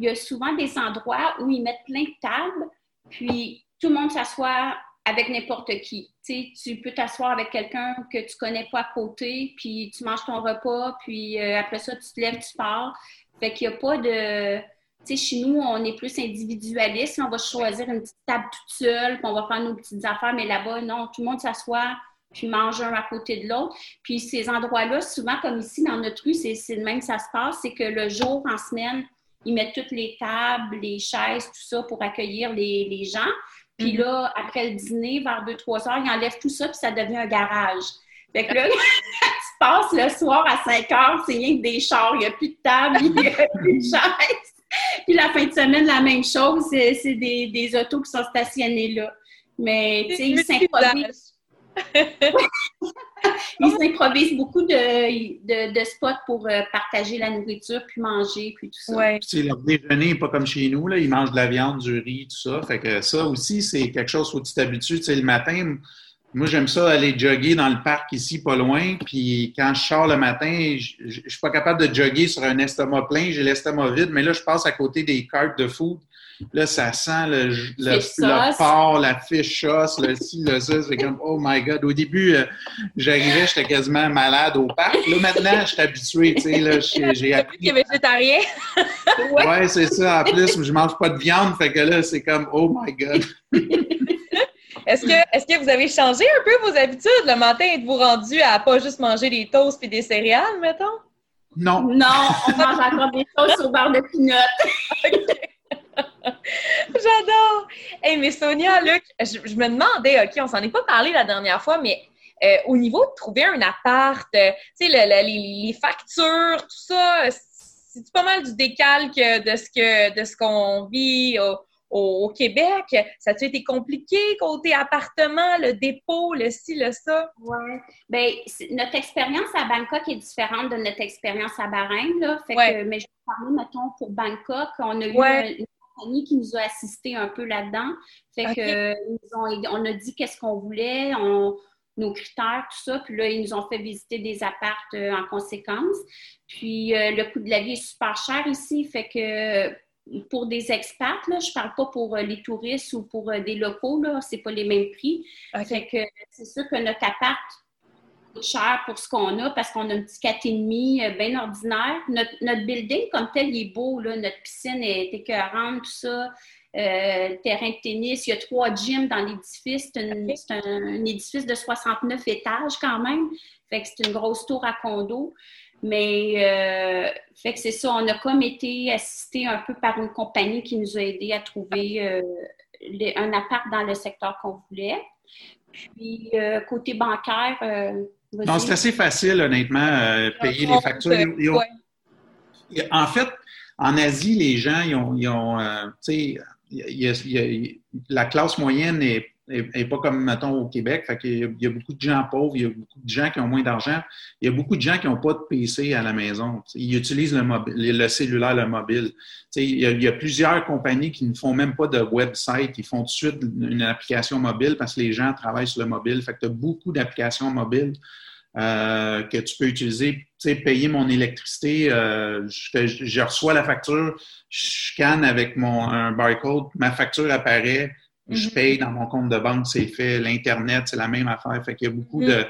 il y a souvent des endroits où ils mettent plein de tables, puis tout le monde s'assoit avec n'importe qui. tu peux t'asseoir avec quelqu'un que tu connais pas à côté, puis tu manges ton repas, puis euh, après ça, tu te lèves, tu pars. Fait qu'il n'y a pas de... Tu sais, chez nous, on est plus individualiste. On va choisir une petite table toute seule, puis on va faire nos petites affaires. Mais là-bas, non, tout le monde s'assoit, puis mange un à côté de l'autre. Puis ces endroits-là, souvent, comme ici, dans notre rue, c'est le même que ça se passe. C'est que le jour, en semaine, ils mettent toutes les tables, les chaises, tout ça pour accueillir les, les gens. Puis mhm. là, après le dîner, vers 2-3 heures, ils enlèvent tout ça, puis ça devient un garage. Fait que là, (laughs) tu passes le soir à 5 heures, c'est rien que des chars, il n'y a plus de table, il n'y a (laughs) plus de chaises. Puis la fin de semaine, la même chose, c'est des, des autos qui sont stationnés là. Mais, tu sais, ils s'improvisent Ils s'improvisent beaucoup de, de, spots pour euh, partager la nourriture, puis manger, puis tout ça. Ouais. leur déjeuner n'est pas comme chez nous. Là. Ils mangent de la viande, du riz, tout ça. Fait que ça aussi, c'est quelque chose où tu t'habitues. Tu le matin, moi, j'aime ça aller jogger dans le parc ici, pas loin. Puis quand je sors le matin, je, ne suis pas capable de jogger sur un estomac plein, j'ai l'estomac vide. Mais là, je passe à côté des cartes de food Là, ça sent le, le, le porc, la fish sauce, le ci, le ça. C'est comme, oh my God. Au début, euh, j'arrivais, j'étais quasiment malade au parc. Là, maintenant, je suis habitué. Tu sais, là, j'ai appris. Tu es végétarien? (laughs) ouais, c'est ça. En plus, je mange pas de viande. Fait que là, c'est comme, oh my God. (laughs) Est-ce que, est que vous avez changé un peu vos habitudes? Le matin, êtes-vous rendu à pas juste manger des toasts et des céréales, mettons? Non. Non, on mange encore des toasts au bar de pinottes. (laughs) (laughs) J'adore! Hey, mais Sonia, Luc, je, me demandais, OK, on s'en est pas parlé la dernière fois, mais euh, au niveau de trouver un appart, euh, tu sais, les, factures, tout ça, c'est pas mal du décalque de ce que de ce qu'on vit au, Québec? Ça a-tu été compliqué côté appartement, le dépôt, le ci, le ça? Oui. Bien, notre expérience à Bangkok est différente de notre expérience à Bahreïn. Là. Fait que, mais je vais parler, mettons, pour Bangkok, on a eu une qui nous a assisté un peu là-dedans. Fait que on a dit qu'est-ce qu'on voulait, nos critères, tout ça. Puis là, ils nous ont fait visiter des appartes euh, en conséquence. Puis euh, le coût de la vie est super cher ici. Fait que pour des expats, là, je parle pas pour euh, les touristes ou pour des locaux, là, c'est pas les mêmes prix. Fait que c'est sûr que notre appart cher pour ce qu'on a parce qu'on a un petit 4,5 euh, bien ordinaire. Notre, building, comme tel, il est beau. Là. Notre piscine est écœurante, tout ça. Euh, terrain de tennis. Il y a trois gyms dans l'édifice. C'est, un, édifice de 69 étages quand même. Fait que c'est une grosse tour à condo. Mais euh, fait que c'est ça, on a comme été assisté un peu par une compagnie qui nous a aidé à trouver un appart dans le secteur qu'on voulait. Puis côté bancaire, non, c'est assez facile, honnêtement, euh, payer les factures. En fait, en Asie, les gens, ils ont, ils ont euh, tu sais, la classe moyenne n'est est, pas comme, mettons, au Québec. Fait il, y a, beaucoup de gens pauvres, il y a beaucoup de gens qui ont moins d'argent. Il y a beaucoup de gens qui n'ont pas de PC à la maison. Ils utilisent le, mobile, le cellulaire, le mobile. Il y, a, il y, a, plusieurs compagnies qui ne font même pas de website. Ils font tout de suite une application mobile parce que les gens travaillent sur le mobile. Fait que tu as beaucoup d'applications mobiles. Euh, que tu peux utiliser, tu payer mon électricité, euh, je, je, reçois la facture, je scanne avec mon un barcode, ma facture apparaît, je mhm. paye dans mon compte de banque, c'est fait. L'Internet, c'est la même affaire. Fait qu'il y a beaucoup de.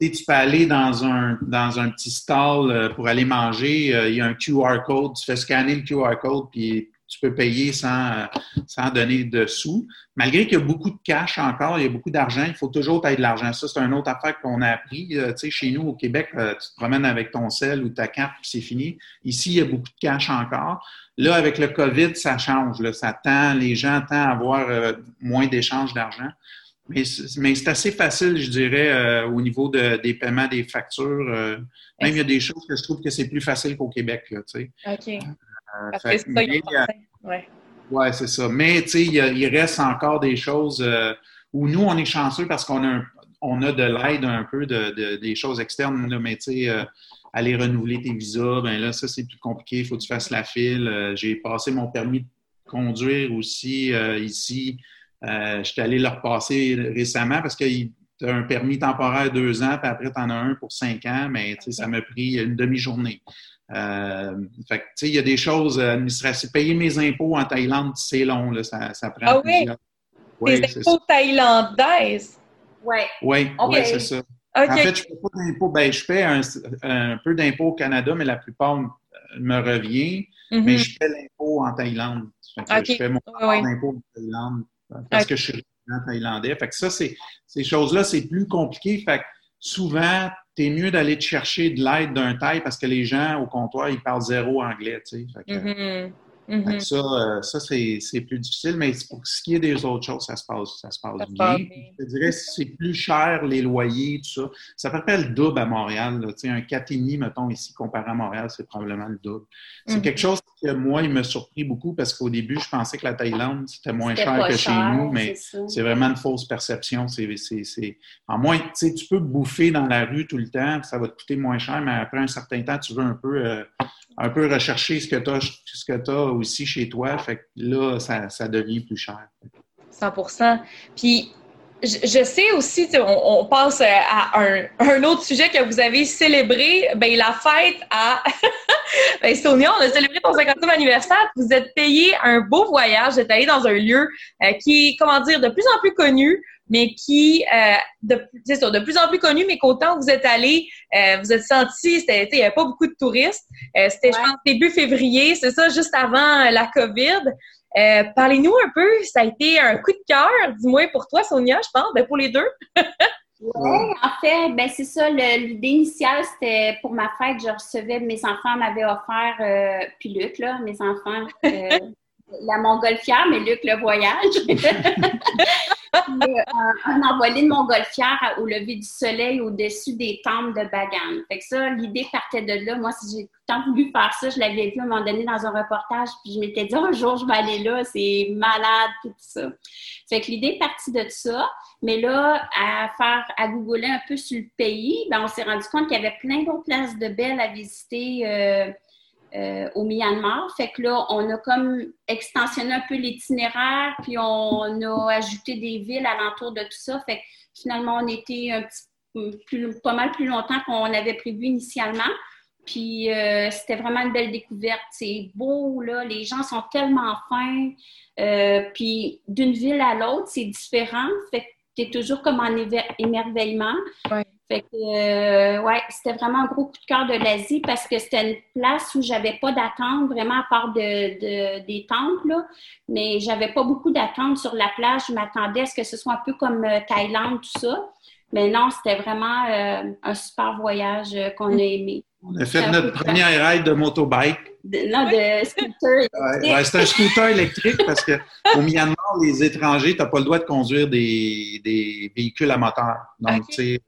Tu, tu peux aller dans un, dans un petit stall euh, pour aller manger, euh, il y a un QR code, tu fais scanner le QR code, puis tu peux payer sans, sans donner de sous. Malgré qu'il y a beaucoup de cash encore, il y a beaucoup d'argent, il faut toujours tailler de l'argent. Ça, c'est une autre affaire qu'on a appris. Euh, tu sais, chez nous, au Québec, tu te promènes avec ton sel ou ta carte, puis c'est fini. Ici, il y a beaucoup de cash encore. Là, avec le COVID, ça change. Ça les gens tendent à avoir euh, moins d'échanges d'argent. Mais, c'est assez facile, je dirais, euh, au niveau des paiements des factures. Euh, même il y a des choses que je trouve que c'est plus facile qu'au Québec. OK. Que c'est ça, ouais. ouais c'est ça. Mais tu sais, il, reste encore des choses où nous, on est chanceux parce qu'on a, on a de l'aide un peu de, des choses externes. mais tu sais, aller renouveler tes visas, ben là, ça, c'est plus compliqué. Il faut que tu fasses la file. Euh, j'ai passé mon permis de conduire aussi euh, ici. Euh, J'étais allé le repasser récemment parce que tu as un permis temporaire deux ans, puis après, tu en as un pour cinq ans, mais ça m'a pris une demi-journée. Euh, fait que, tu sais, il y a des choses administratives. Payer mes impôts en Thaïlande, c'est long, là, ça, ça prend ah, oui? Ouais, Des impôts thaïlandaises? Oui. Oui, ouais, c'est ça. En fait, je ne paie pas d'impôts. Ben, je paie un, peu d'impôts au Canada, mais la plupart me revient. Mais mm-hmm. je paie l'impôt en Thaïlande. Je fais mon impôt en Thaïlande parce que je suis thaïlandais. Fait que ça, ces choses-là, c'est plus compliqué. Fait que souvent, tu es mieux d'aller te chercher de l'aide d'un Thaï parce que les gens au comptoir, ils parlent zéro anglais. Tu sais. Mm-hmm. Ça, euh, ça c'est plus difficile, mais pour ce qui est des autres choses, ça se passe, ça se passe bien. Je dirais que c'est plus cher les loyers, tout ça. Ça peut être le double à Montréal. Là. Un 4,5, mettons, ici, comparé à Montréal, c'est probablement le double. C'est quelque mm-hmm. chose que moi, il m'a surpris beaucoup parce qu'au début, je pensais que la Thaïlande, c'était moins cher que chez nous, mais c'est vraiment une fausse perception. C'est, En moins, tu peux bouffer dans la rue tout le temps, ça va te coûter moins cher, mais après un certain temps, tu veux un peu euh, un peu rechercher ce que tu as, ce que as aussi chez toi. Fait que là, ça, ça devient plus cher. 100 Puis, je, sais aussi, on, passe à un, autre sujet que vous avez célébré, ben la fête à (laughs) ben, Sonia, on a célébré ton 50e anniversaire. Vous êtes payé un beau voyage, vous êtes allé dans un lieu euh, qui est, comment dire, de plus en plus connu, mais qui, euh, de, ça, de plus en plus connu, mais qu'autant vous êtes allé, euh, vous êtes senti, c'était, il n'y avait pas beaucoup de touristes. Euh, c'était, je pense, début février, c'est ça, juste avant la COVID. Parlez-nous un peu, ça a été un coup de cœur, dis-moi pour toi, Sonia, je pense, ben pour les deux. (laughs) oui, en fait, ben c'est ça, l'idée initiale, c'était pour ma fête, je recevais, mes enfants m'avaient offert, puis Luc, là, mes enfants, (laughs) la montgolfière, mais Luc, le voyage. (laughs) un, envolé de montgolfière au lever du soleil au-dessus des temples de Bagan. Fait que ça, l'idée partait de là. Moi, si j'ai tant voulu faire ça, je l'avais vu à un moment donné dans un reportage, puis je m'étais dit, un jour, je vais aller là, c'est malade, tout ça. Fait que l'idée est partie de ça. Mais là, à faire, à googler un peu sur le pays, ben, on s'est rendu compte qu'il y avait plein d'autres places de belles à visiter. Euh, euh, au Myanmar. Fait que là, on a comme extensionné un peu l'itinéraire, puis on a ajouté des villes alentour de tout ça. Fait que finalement, on était un petit, plus, pas mal plus longtemps qu'on avait prévu initialement. Puis euh, c'était vraiment une belle découverte. C'est beau, là, les gens sont tellement fins. Euh, puis d'une ville à l'autre, c'est différent. Fait que tu es toujours comme en émerveillement. Fait que, euh, ouais, c'était vraiment un gros coup de cœur de l'Asie parce que c'était une place où j'avais pas d'attente, vraiment à part de, des temples, là. Mais j'avais pas beaucoup d'attente sur la plage. Je m'attendais à ce que ce soit un peu comme euh, Thaïlande, tout ça. Mais non, c'était vraiment euh, un super voyage qu'on a aimé. On a fait notre première ride de motobike. non, de scooter ouais, c'est un scooter électrique parce qu'au Myanmar, les étrangers, tu n'as pas le droit de conduire des, des véhicules à moteur. Donc, tu sais,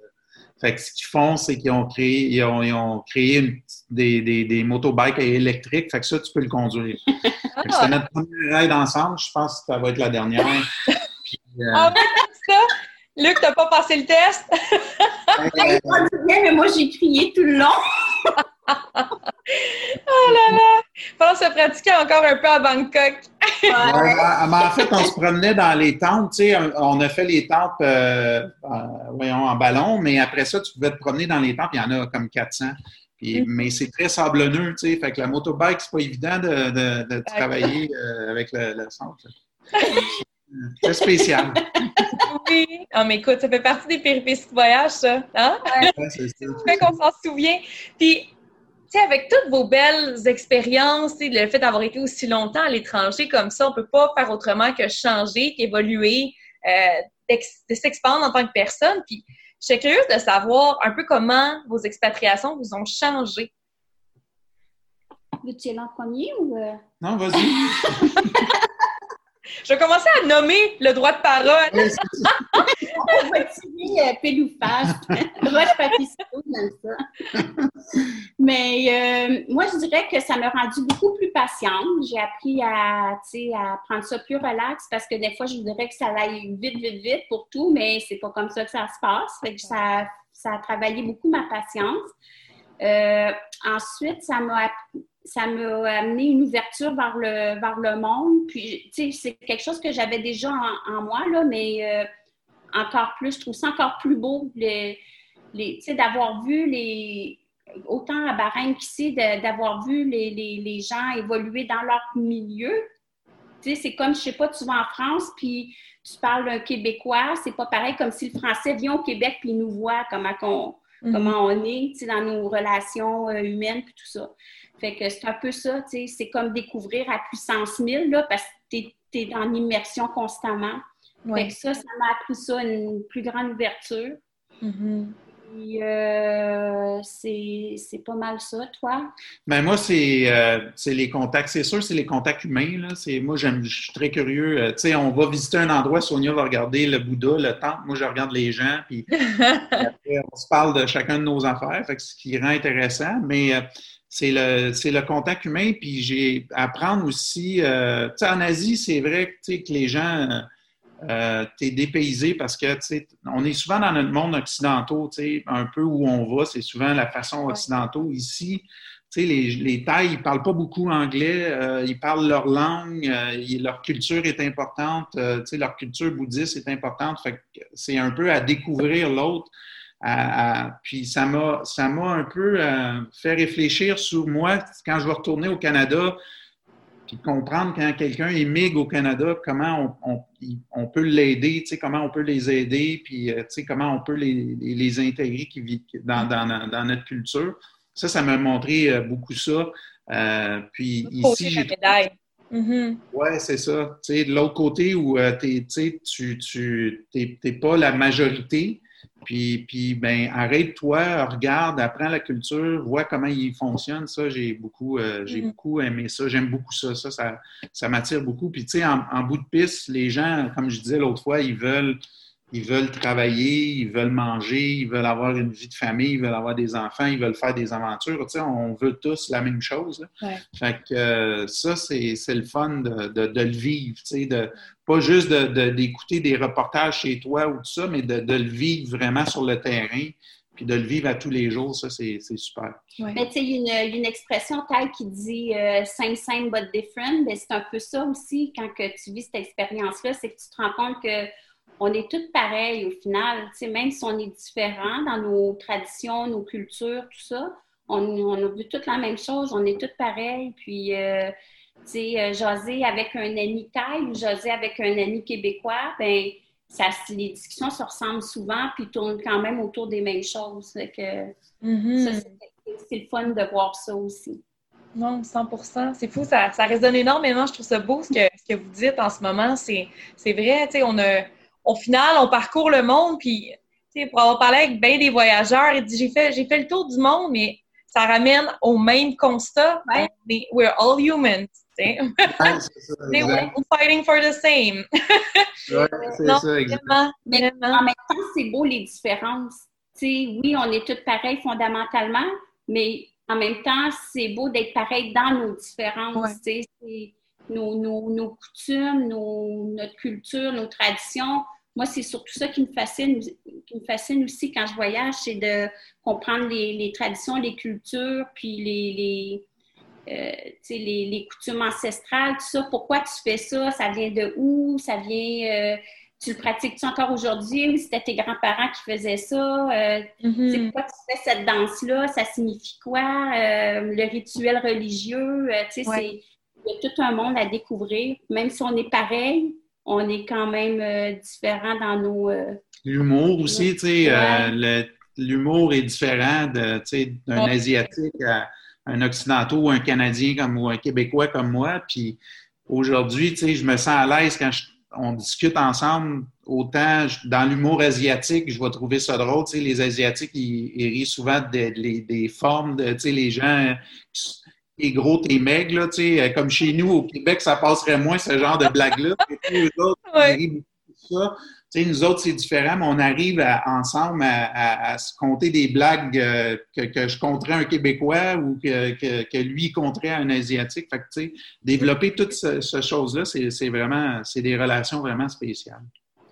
fait que ce qu'ils font, c'est qu'ils ont créé, ils ont, ils ont créé une, des, des, des, motobikes électriques. Fait que ça, tu peux le conduire. (laughs) C'était notre première ride ensemble. Je pense que ça va être la dernière. (laughs) Puis, euh... Ah ça? Luc, t'as pas passé le test? (laughs) euh... mais moi, j'ai crié tout le long. oh là là! Faut se pratiquer encore un peu à Bangkok. en fait, on se promenait dans les tentes. Tu sais, on a fait les tentes euh, voyons, en ballon, mais après ça, tu pouvais te promener dans les tentes. Il y en a comme 400. Puis, mm. Mais c'est très sablonneux, tu sais. Fait que la motobike, c'est pas évident de, de, travailler euh, avec le, le centre. C'est spécial. oui. Oh, mais écoute, ça fait partie des péripéties de voyage, ça. Hein? Ouais, c'est ça. fait qu'on s'en souvient. Puis, avec toutes vos belles expériences, le fait d'avoir été aussi longtemps à l'étranger comme ça, on ne peut pas faire autrement que changer, qu'évoluer, euh, de s'expandre en tant que personne. Puis, je suis curieuse de savoir un peu comment vos expatriations vous ont changé. Veux-tu aller en premier ou. Euh? Non, vas-y. (laughs) Je vais commencer à nommer le droit de parole. On va tirer euh, ou (laughs) Roche ça. Mais euh, moi, je dirais que ça m'a rendu beaucoup plus patiente. J'ai appris à, à prendre ça plus relax parce que des fois, je voudrais que ça aille vite, vite, vite pour tout, mais c'est pas comme ça que ça se passe. Ça, ça a travaillé beaucoup ma patience. Euh, ensuite, ça m'a ça m'a amené une ouverture vers le, vers le monde. Puis, tu sais, c'est quelque chose que j'avais déjà en, moi, là, mais euh, encore plus, je trouve ça encore plus beau, les, les, d'avoir vu les, autant à Bahreïn qu'ici, d'avoir vu les, les, les, gens évoluer dans leur milieu. Tu sais, c'est comme, je sais pas, tu vas en France, puis tu parles d'un Québécois, c'est pas pareil comme si le Français vient au Québec puis nous voit comment on, mm-hmm. comment on est, tu sais, dans nos relations euh, humaines puis tout ça. Fait que c'est un peu ça, tu sais, c'est comme découvrir à puissance 1000, là, parce que tu es, es, dans l'immersion constamment. Fait que ça, ça m'a appris ça, une plus grande ouverture. Euh, c'est pas mal ça, toi? Ben moi, c'est euh, les contacts. C'est sûr, c'est les contacts humains. Là. Moi, je suis très curieux. Euh, tu sais, on va visiter un endroit, Sonia va regarder le Bouddha, le temple. Moi, je regarde les gens, puis (laughs) après, on se parle de chacun de nos affaires, fait que ce qui rend intéressant. Mais c'est le, le contact humain, puis j'ai apprendre aussi. tu sais, en Asie, c'est vrai que les gens euh, tu es dépaysé parce que on est souvent dans notre monde occidental, un peu où on va, c'est souvent la façon occidentale. Ici, les, les Thaïs, ils ne parlent pas beaucoup anglais, euh, ils parlent leur langue, euh, leur culture est importante, leur culture bouddhiste est importante. c'est un peu à découvrir l'autre. Puis ça m'a, ça m'a un peu fait réfléchir sur moi quand je vais retourner au Canada puis comprendre quand quelqu'un émigre au Canada, comment on, peut l'aider, tu sais, comment on peut les aider, puis euh, tu sais, comment on peut les, les intégrer qui vivent dans, dans, notre culture. Ça, ça m'a montré euh, beaucoup ça. Euh, puis ici, j'ai... Mm-hmm. Oui, c'est ça. De l'autre côté où tu n'es pas la majorité, puis, puis ben, arrête-toi, regarde, apprends la culture, vois comment il fonctionne. Ça, j'ai beaucoup, euh, j'ai mm-hmm. beaucoup aimé ça. J'aime beaucoup ça. Ça, ça, m'attire beaucoup. Puis, tu sais, en, en, bout de piste, les gens, comme je disais l'autre fois, ils veulent ils veulent travailler, ils veulent manger, ils veulent avoir une vie de famille, ils veulent avoir des enfants, ils veulent faire des aventures. Tu sais, on veut tous la même chose. Fait que euh, ça, c'est le fun de, de, de, le vivre. Tu sais, de, pas juste d'écouter des reportages chez toi ou tout ça, mais de, le vivre vraiment sur le terrain puis de le vivre à tous les jours, ça, c'est super. Mais tu sais, il y, a une expression taille qui dit euh, same, same, but different. C'est un peu ça aussi, quand que tu vis cette expérience-là, c'est que tu te rends compte que on est tous pareils au final. même si on est différents dans nos traditions, nos cultures, tout ça, on, a vu toute la même chose, on est tous pareils. Puis, euh, tu sais, euh, jaser avec un ami thaï ou jaser avec un ami québécois, ben ça, les discussions se ressemblent souvent puis tournent quand même autour des mêmes choses. que, mm-hmm. c'est le fun de voir ça aussi. Non, 100 C'est fou, ça, ça résonne énormément. Je trouve ça beau ce que, ce que vous dites en ce moment. C'est vrai, tu sais, on a au final, on parcourt le monde, puis pour avoir parlé avec bien des voyageurs, il dit j'ai fait, j'ai fait le tour du monde, mais ça ramène au même constat. Ouais. we're all humans. Ouais, (laughs) we're fighting for the same. ouais, (laughs) c'est ça, exactement. Mais en même temps, c'est beau les différences. oui, on est tous pareils fondamentalement, mais en même temps, c'est beau d'être pareil dans nos différences. Nos, nos, nos, coutumes, nos, notre culture, nos traditions moi, c'est surtout ça qui me fascine, qui me fascine aussi quand je voyage, c'est de comprendre les, traditions, les cultures, puis les, euh, les, les, coutumes ancestrales, tout ça. Pourquoi tu fais ça? Ça vient de où? Ça vient. Euh, tu le pratiques-tu encore aujourd'hui? Ou c'était tes grands-parents qui faisaient ça? Euh, mm-hmm. Pourquoi tu fais cette danse-là? Ça signifie quoi? le rituel religieux? tu sais, il y a tout un monde à découvrir. Même si on est pareil, on est quand même euh, différent dans nos. Euh, l'humour aussi, tu sais, euh, l'humour est différent d'un Asiatique à un Occidental ou un Canadien comme, ou un Québécois comme moi. Puis aujourd'hui, tu sais, je me sens à l'aise quand on discute ensemble. Autant dans l'humour asiatique, je vais trouver ça drôle. Tu sais, les Asiatiques, ils, rient souvent des, des formes de, tu sais, les gens t'es gros, t'es maigre, là, tu sais, euh, comme chez nous au Québec, ça passerait moins ce genre de blague-là. (laughs) nous autres, nous c'est différent, mais on arrive ensemble à, se compter des blagues euh, que, je compterais un Québécois ou que, que, lui compterait un Asiatique. Fait que, tu sais, développer toutes ces, choses-là, c'est vraiment, c'est des relations vraiment spéciales.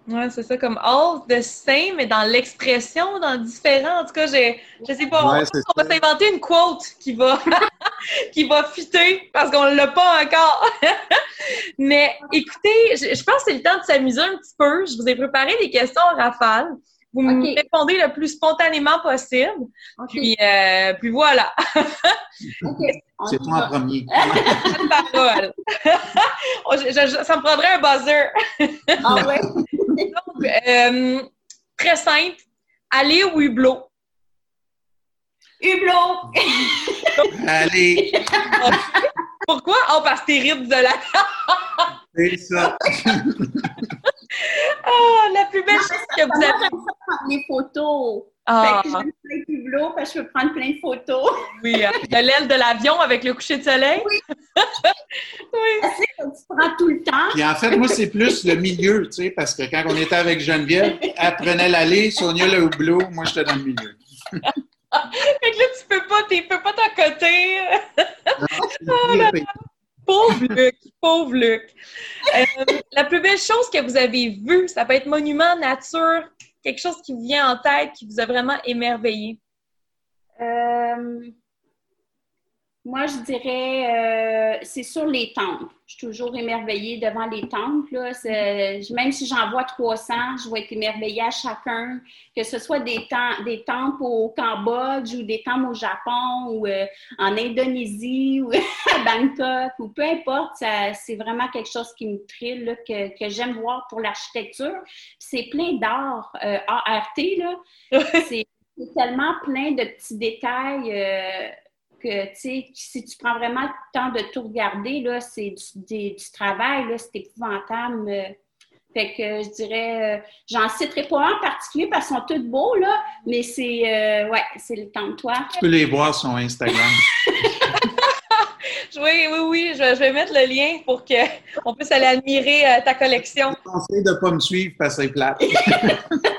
Ouais, c'est ça, comme all the same, mais dans l'expression, dans différent. En tout cas, je je sais pas. Ouais, on, va s'inventer une quote qui va, (laughs) qui va fitter parce qu'on l'a pas encore. (laughs) mais écoutez, je, je pense que c'est le temps de s'amuser un petit peu. Je vous ai préparé des questions en rafale. Vous me répondez le plus spontanément possible. OK. Puis, euh, puis voilà, (laughs) C'est toi en premier. Parole. Oh, je- je- ça me prendrait un buzzer. Ah ouais? Donc, euh, très simple. Aller au hublot. Hublot! Allez, Pourquoi? Oh, parce que t'es ride de la... c'est ça. (laughs) Ah, la plus belle chose que vous Moi, avez... j'aime ça prendre des photos. Ah, Fait que j'aime plein de hublot parce que je peux prendre plein de photos. oui. hein. De l'aile de l'avion avec le coucher de soleil. Oui. (laughs) oui. Tu sais, comme tu prends tout le temps. Puis en fait, moi, c'est plus le milieu, tu sais, parce que quand on était avec Geneviève, elle prenait l'allée, Sonia le hublot, moi, j'étais dans le milieu. (laughs) Fait que là, tu peux pas, tu peux pas t'accoter. Non, Pauvre Luc, pauvre Luc. Euh, la plus belle chose que vous avez vue, ça peut être monument, nature, quelque chose qui vous vient en tête, qui vous a vraiment émerveillé. Euh, moi, je dirais, euh, c'est sur les temples. Je suis toujours émerveillée devant les temples. là. Même si j'en vois 300, je vais être émerveillée à chacun, que ce soit des, tem- des temples au Cambodge ou des temples au Japon ou euh, en Indonésie ou (laughs) à Bangkok ou peu importe. C'est vraiment quelque chose qui me trille, là, que, que j'aime voir pour l'architecture. C'est plein d'art, euh, ART, c'est tellement plein de petits détails euh, que, tu sais, si tu prends vraiment le temps de tout regarder, là, c'est du, des- du travail, là, c'est épouvantable. Fait que je dirais, euh, j'en citerai pas un en particulier parce qu'ils sont tous beaux, là, mais c'est, euh, ouais, c'est le temps de toi. Tu peux les voir sur Instagram. (laughs) Oui, oui, oui, je, je vais mettre le lien pour qu'on puisse aller admirer euh, ta collection. Je te conseille de ne pas me suivre parce que c'est plate. (laughs)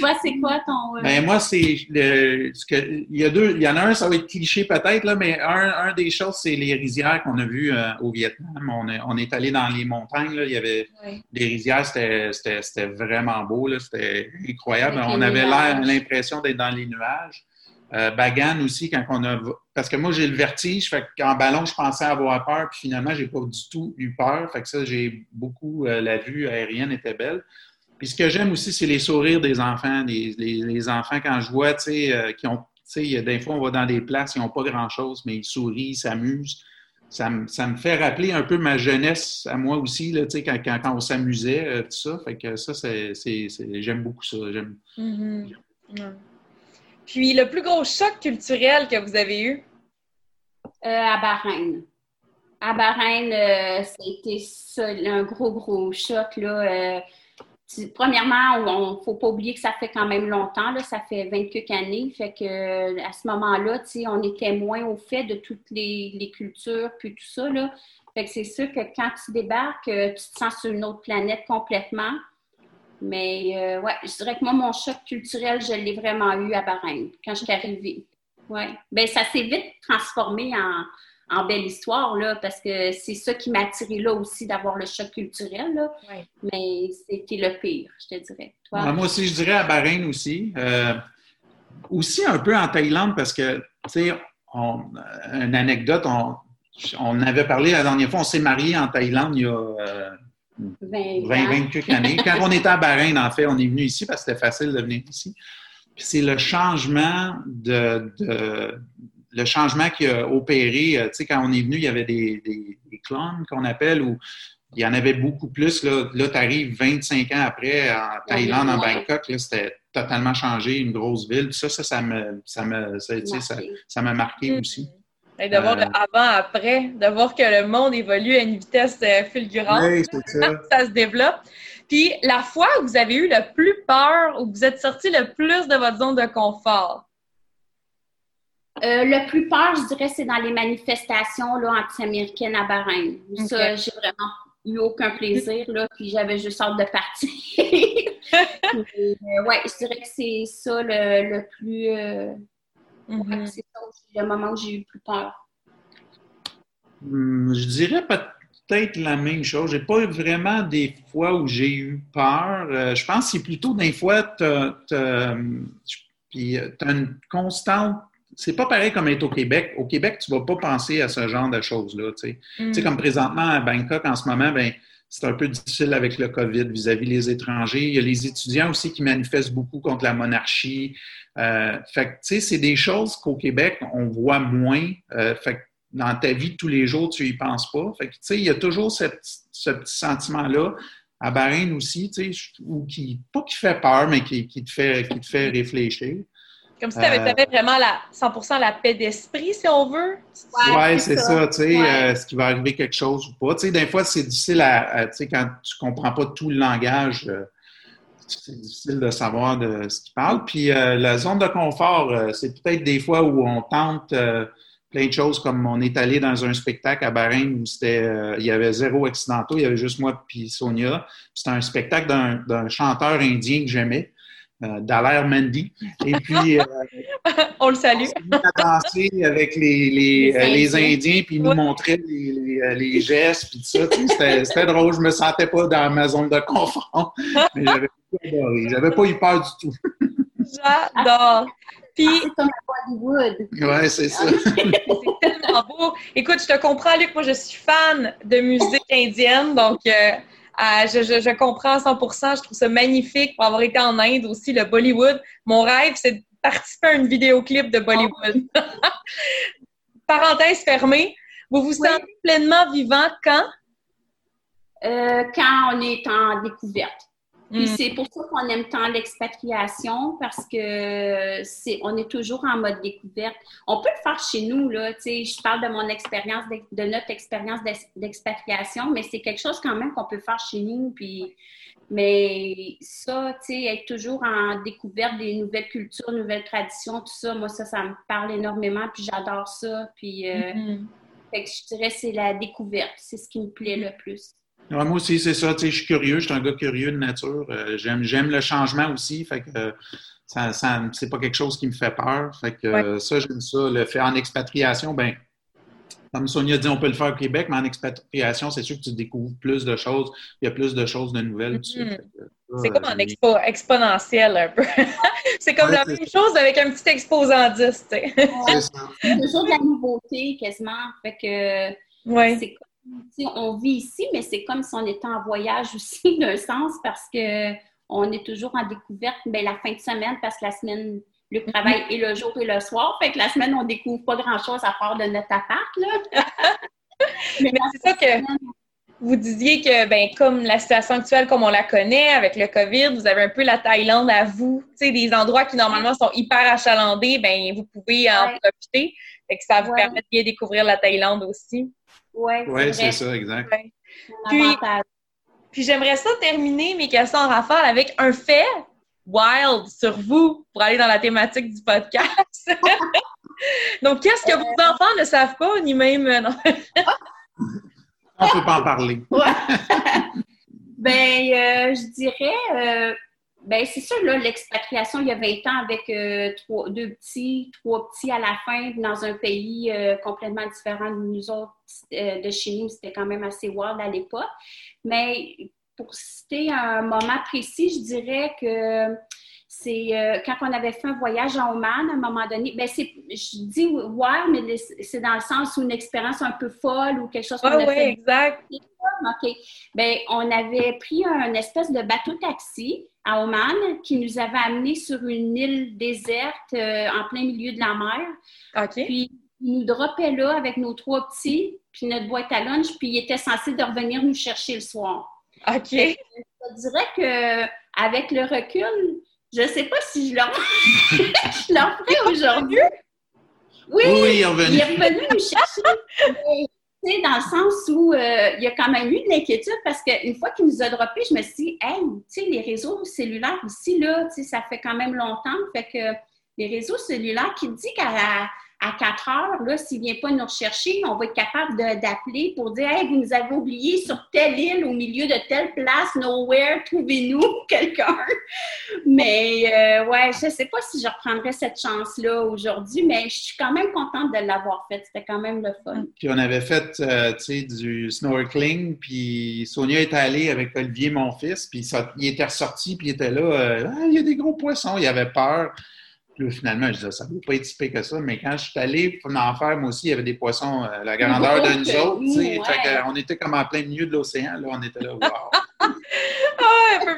Toi, c'est quoi ton. euh, Ben, moi, c'est le, ce que, il y a deux, il y en a un, ça va être cliché peut-être, là, mais un, un des choses, c'est les rizières qu'on a vues euh, au Vietnam. On est, on est allé dans les montagnes, là, il y avait Oui. des rizières, c'était, c'était, c'était vraiment beau, là, c'était incroyable. Avec on avait l'impression d'être dans les nuages. Euh, Bagan aussi, quand on a. Parce que moi, j'ai le vertige, fait qu'en ballon, je pensais avoir peur, puis finalement, j'ai pas du tout eu peur. Fait que ça, j'ai beaucoup. euh, la vue aérienne était belle. Puis ce que j'aime aussi, c'est les sourires des enfants. Les, les- les enfants, quand je vois, tu sais, euh, qui ont. Tu sais, des fois, on va dans des places, ils n'ont pas grand-chose, mais ils sourient, ils s'amusent. Ça me, ça me fait rappeler un peu ma jeunesse à moi aussi, là, tu sais, quand, quand, quand on s'amusait, euh, tout ça. Fait que ça, c'est, c'est- c'est- j'aime beaucoup ça. J'aime, Mhm. Ouais. Puis, le plus gros choc culturel que vous avez eu? Euh, à Bahreïn. À Bahreïn, euh, ça, un gros, gros choc. Là. Euh, premièrement, on ne faut pas oublier que ça fait quand même longtemps. Là, ça fait 20 quelques années. Fait que, euh, à ce moment-là, on était moins au fait de toutes les, cultures puis tout ça. Là. Fait que c'est sûr que quand tu débarques, euh, tu te sens sur une autre planète complètement. Mais euh, ouais, je dirais que moi, mon choc culturel, je l'ai vraiment eu à Bahreïn quand je suis arrivée. Oui. Ben, ça s'est vite transformé en, en belle histoire, là, parce que c'est ça qui m'a attiré là aussi, d'avoir le choc culturel, là. Ouais. Mais c'était le pire, je te dirais. Toi? Ah, moi aussi, je dirais à Bahreïn aussi. Euh, aussi un peu en Thaïlande parce que, tu sais, on- une anecdote, on, on avait parlé la dernière fois, on s'est marié en Thaïlande il y a euh, 20 20, ans. 20 quelques années. (laughs) Quand on était à Bahreïn, en fait, on est venu ici parce que c'était facile de venir ici. Puis c'est le changement de, de- le changement qui a opéré. euh, Tu sais, quand on est venu, il y avait des, des, des clones qu'on appelle où il y en avait beaucoup plus. Là, là tu arrives 25 ans après en Thaïlande, en. Bangkok, là, c'était totalement changé, une grosse ville. Ça, ça, ça me, ça me, ça, tu sais, ça, ça m'a marqué Mhm. aussi. Et de voir le Euh. avant-après, de voir que le monde évolue à une vitesse euh, fulgurante. Oui, c'est ça. (laughs) ça se développe. Puis la fois où vous avez eu le plus peur, où vous êtes sorti le plus de votre zone de confort. Euh, le plus peur, je dirais, c'est dans les manifestations là, anti-américaines à Bahreïn. Ça, j'ai vraiment eu aucun plaisir, là, puis j'avais juste hâte de partir. (laughs) Mais, euh, ouais, je dirais que c'est ça le, le plus... euh, Mhm. Ouais, c'est ça le moment où j'ai eu plus peur. Hum, Je dirais peut- peut-être la même chose. J'ai pas vraiment des fois où j'ai eu peur. Euh, je pense que c'est plutôt des fois, tu as, une constante. C'est pas pareil comme être au Québec. Au Québec, tu vas pas penser à ce genre de choses-là. Tu sais, mm. comme présentement à Bangkok en ce moment, ben c'est un peu difficile avec le COVID vis-à-vis des étrangers. Il y a les étudiants aussi qui manifestent beaucoup contre la monarchie. Euh, fait que, tu sais, c'est des choses qu'au Québec, on voit moins. Euh, fait que dans ta vie de tous les jours, tu y penses pas. Fait que, tu sais, il y a toujours ce petit sentiment-là. À Bahreïn aussi, tu sais, ou qui, pas qui fait peur, mais qui, qui, te, fait, qui te fait réfléchir. Comme si tu avais, euh, vraiment la, 100 la paix d'esprit, si on veut. Oui, ouais, c'est ça, tu sais, euh, ce qui va arriver quelque chose ou pas? Tu sais, des fois, c'est difficile à, tu sais, quand tu comprends pas tout le langage, euh, c'est difficile de savoir de ce qu'il parle. Puis la zone de confort, c'est peut-être des fois où on tente plein de choses, comme on est allé dans un spectacle à Bahreïn où c'était, il y avait zéro accidentaux, il y avait juste moi puis Sonia. C'était un spectacle d'un chanteur indien que j'aimais. Euh, Dallaire Mendy. Et puis, euh, (laughs) on le salue. On a dansé avec les, les, les, euh, Indiens, puis il nous montrait les, les, gestes, puis tout ça. C'était drôle. Je me sentais pas dans ma zone de confort. Mais j'avais pas adoré. J'avais pas eu peur du tout. J'adore. Puis, ah, c'est comme Bollywood. Ouais, c'est ça. c'est tellement beau. Écoute, je te comprends, Luc. Moi, je suis fan de musique indienne, donc euh, je, comprends à 100% Je trouve ça magnifique pour avoir été en Inde aussi, le Bollywood. Mon rêve, c'est de participer à une vidéoclip de Bollywood. (laughs) Parenthèse fermée. Vous vous sentez pleinement vivant quand? Euh, quand on est en découverte. Puis mm. c'est pour ça qu'on aime tant l'expatriation parce que c'est on est toujours en mode découverte. On peut le faire chez nous là, tu sais, je parle de mon expérience de, notre expérience d'expatriation, mais c'est quelque chose quand même qu'on peut faire chez nous puis mais ça, tu sais, être toujours en découverte des nouvelles cultures, nouvelles traditions, tout ça, moi ça ça me parle énormément puis j'adore ça puis euh, mm-hmm. fait que je dirais c'est la découverte, c'est ce qui me plaît le plus moi aussi, c'est ça. Je suis curieux. Je suis un gars curieux de nature. Euh, j'aime, j'aime le changement aussi. Fait que ça, ça c'est pas quelque chose qui me fait peur. Fait que ça, j'aime ça. Le faire en expatriation, ben comme Sonia dit, on peut le faire au Québec, mais en expatriation, c'est sûr que tu découvres plus de choses. Il y a plus de choses de nouvelles. Mm-hmm. C'est comme en expo exponentiel un peu. (laughs) c'est comme la même chose avec un petit exposant 10, C'est toujours de la nouveauté quasiment. Fait que ouais. c'est on vit ici, mais c'est comme si on était en voyage aussi, (laughs) d'un sens, parce que on est toujours en découverte, mais la fin de semaine, parce que la semaine, le travail est le jour et le soir. Fait que la semaine, on découvre pas grand-chose à part de notre appart, là. (laughs) mais, c'est ça que vous disiez que, ben, comme la situation actuelle, comme on la connaît avec le COVID, vous avez un peu la Thaïlande à vous. Tu sais, des endroits qui normalement sont hyper achalandés, ben, vous pouvez en profiter. Fait que ça vous permet de bien découvrir la Thaïlande aussi. Oui, ouais, c'est ça, exact. Puis, j'aimerais ça terminer mes questions en rafale avec un fait wild sur vous pour aller dans la thématique du podcast. (laughs) Donc, qu'est-ce que vos euh. enfants ne savent pas, ni même. Euh, On ne peut pas en parler. (laughs) ben, euh, je dirais ben c'est sûr, là, l'expatriation, il y a 20 ans avec euh, trois, deux petits, trois petits à la fin dans un pays euh, complètement différent de nous autres, euh, de chez nous, c'était quand même assez wild à l'époque. Mais pour citer un moment précis, je dirais que c'est quand on avait fait un voyage en Oman à un moment donné. Ben c'est, je dis wild, mais c'est dans le sens où une expérience un peu folle ou quelque chose qu'on a fait. exact. OK. Ben, on avait pris un espèce de bateau-taxi à Oman qui nous avait amenés sur une île déserte euh, en plein milieu de la mer. OK. Puis, il nous dropait là avec nos trois petits, puis notre boîte à lunch, puis il était censé de revenir nous chercher le soir. OK. je dirais que avec le recul, je ne sais pas si je leur, (laughs) je leur ferais aujourd'hui. Oui, oui, il est revenu. Il est revenu nous chercher. Dans le sens où euh, il y a quand même eu de l'inquiétude parce qu'une fois qu'il nous a droppé, je me suis dit, hey, tu sais, les réseaux cellulaires ici, là, tu sais, ça fait quand même longtemps. Fait que les réseaux cellulaires qui dit qu'à à 4 heures, là, s'il ne vient pas nous rechercher, on va être capable d'appeler pour dire Hey, vous nous avez oublié sur telle île, au milieu de telle place, nowhere, trouvez-nous (laughs) quelqu'un. Mais euh, ouais, je sais pas si je reprendrais cette chance-là aujourd'hui, mais je suis quand même contente de l'avoir faite. C'était quand même le fun. Puis on avait fait, euh, du snorkeling, puis Sonia est allée avec Olivier, mon fils, puis il était ressorti, puis il était là, euh, ah, il y a des gros poissons, il avait peur. Puis finalement, je disais, ça ne peut pas être si pire que ça, mais quand je suis allé en faire, moi aussi, il y avait des poissons à la grandeur de nous autres. Fait on était comme en plein milieu de l'océan, là, on était là, (laughs) wow. ah,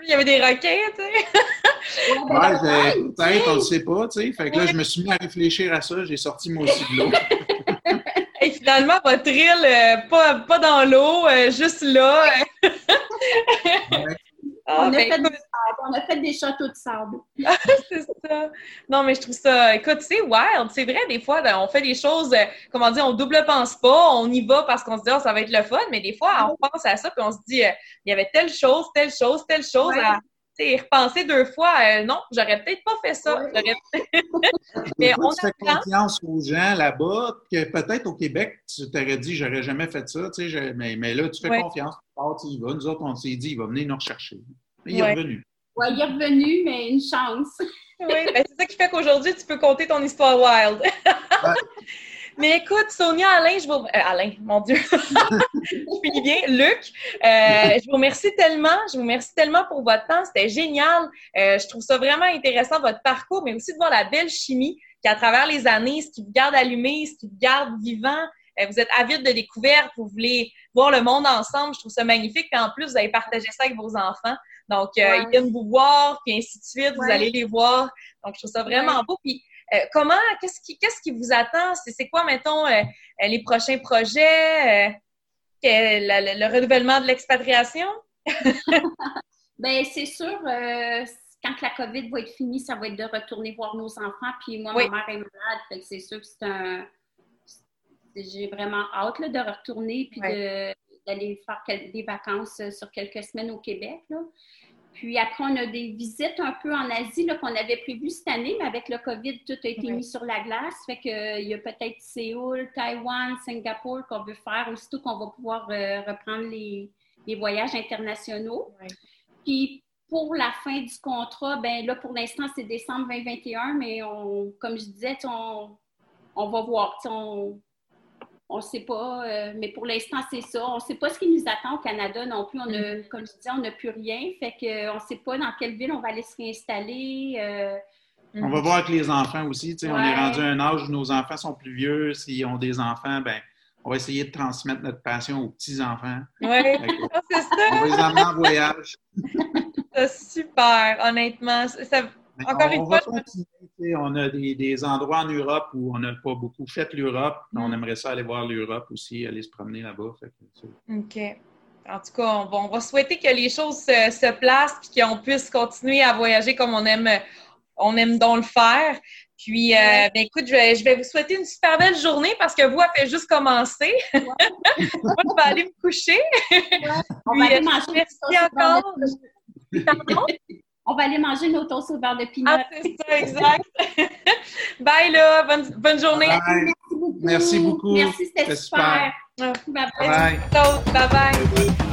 il y avait des requins, tu sais. ouais, peut-être, on ne sait pas, tu sais. Fait que là, je me suis mis à réfléchir à ça, j'ai sorti moi aussi de l'eau. (laughs) Et finalement, votre île, euh, pas, pas dans l'eau, euh, juste là. Ah, on, a ben, fait des on, a fait des châteaux de sable. (laughs) c'est ça. Non, mais je trouve ça. Écoute, c'est wild. C'est vrai, des fois, on fait des choses, comment dire, on double pense pas, on y va parce qu'on se dit, oh, ça va être le fun, mais des fois, on pense à ça, puis on se dit, euh, il y avait telle chose, telle chose, telle chose à repenser deux fois, euh, non, j'aurais peut-être pas fait ça. (laughs) (laughs) mais on tu fais confiance aux gens là-bas, que peut-être au Québec, tu t'aurais dit, j'aurais jamais fait ça, mais, mais là, tu fais confiance, tu y vas. Nous autres, on s'est dit, il va venir nous rechercher. Il est revenu. Oui, il est revenu, mais une chance. oui, ben, c'est ça qui fait qu'aujourd'hui, tu peux compter ton histoire wild. (laughs) Mais écoute, Sonia, Alain, je vous... Euh, Alain, mon Dieu. (laughs) je finis bien. Luc, euh, je vous remercie tellement. Je vous remercie tellement pour votre temps. C'était génial. Euh, je trouve ça vraiment intéressant, votre parcours, mais aussi de voir la belle chimie qui, à travers les années, ce qui vous garde allumé, ce qui vous garde vivant. vous êtes avide de découvertes, vous voulez voir le monde ensemble. Je trouve ça magnifique. Et en plus, vous avez partagé ça avec vos enfants. Donc, ils viennent vous voir, puis ainsi de suite. Vous allez les voir. Donc, je trouve ça vraiment beau. Puis, euh, comment, qu'est-ce qui, qu'est-ce qui vous attend? C'est, quoi, mettons, euh, euh, les prochains projets? le renouvellement de l'expatriation? (laughs) Bien, c'est sûr, quand la COVID va être finie, ça va être de retourner voir nos enfants. Puis moi, ma mère est malade, fait que c'est sûr que c'est un. J'ai vraiment hâte de retourner puis d'aller faire des vacances sur quelques semaines au Québec. Là. Puis après, on a des visites un peu en Asie qu'on avait prévues cette année, mais avec le COVID, tout a été mis sur la glace. Fait qu'il euh, y a peut-être Séoul, Taïwan, Singapour qu'on veut faire, aussitôt qu'on va pouvoir euh, reprendre les, voyages internationaux. Puis pour la fin du contrat, ben là, pour l'instant, c'est décembre 2021, mais on, comme je disais, on, on va voir. On, on ne sait pas, euh, mais pour l'instant, c'est ça. On ne sait pas ce qui nous attend au Canada non plus. On a, mm. comme je disais, on n'a plus rien. Fait qu'on ne sait pas dans quelle ville on va aller se réinstaller. Euh. On va voir avec les enfants aussi. On est rendu à un âge où nos enfants sont plus vieux. S'ils ont des enfants, ben on va essayer de transmettre notre passion aux petits-enfants. Oui, (laughs) c'est ça. On va les emmener en voyage. (laughs) super, honnêtement. Ça, encore une fois, on a des, endroits en Europe où on n'a pas beaucoup fait l'Europe. On mm. aimerait ça aller voir l'Europe aussi, aller se promener là-bas. OK. En tout cas, on va, souhaiter que les choses se, placent et qu'on puisse continuer à voyager comme on aime, on aime donc le faire. Puis, euh, ben, écoute, je vais, vous souhaiter une super belle journée parce que vous, avez fait juste commencer. (laughs) Moi, je vais aller me coucher. On va aller euh, manger merci encore. Pardon? On va aller manger nos toasts au beurre de pinot. Ah, c'est ça, exact. (laughs) bye, là. Bonne, bonne journée. Bye. Merci beaucoup. Merci, c'était super. Bye bye. bye, bye.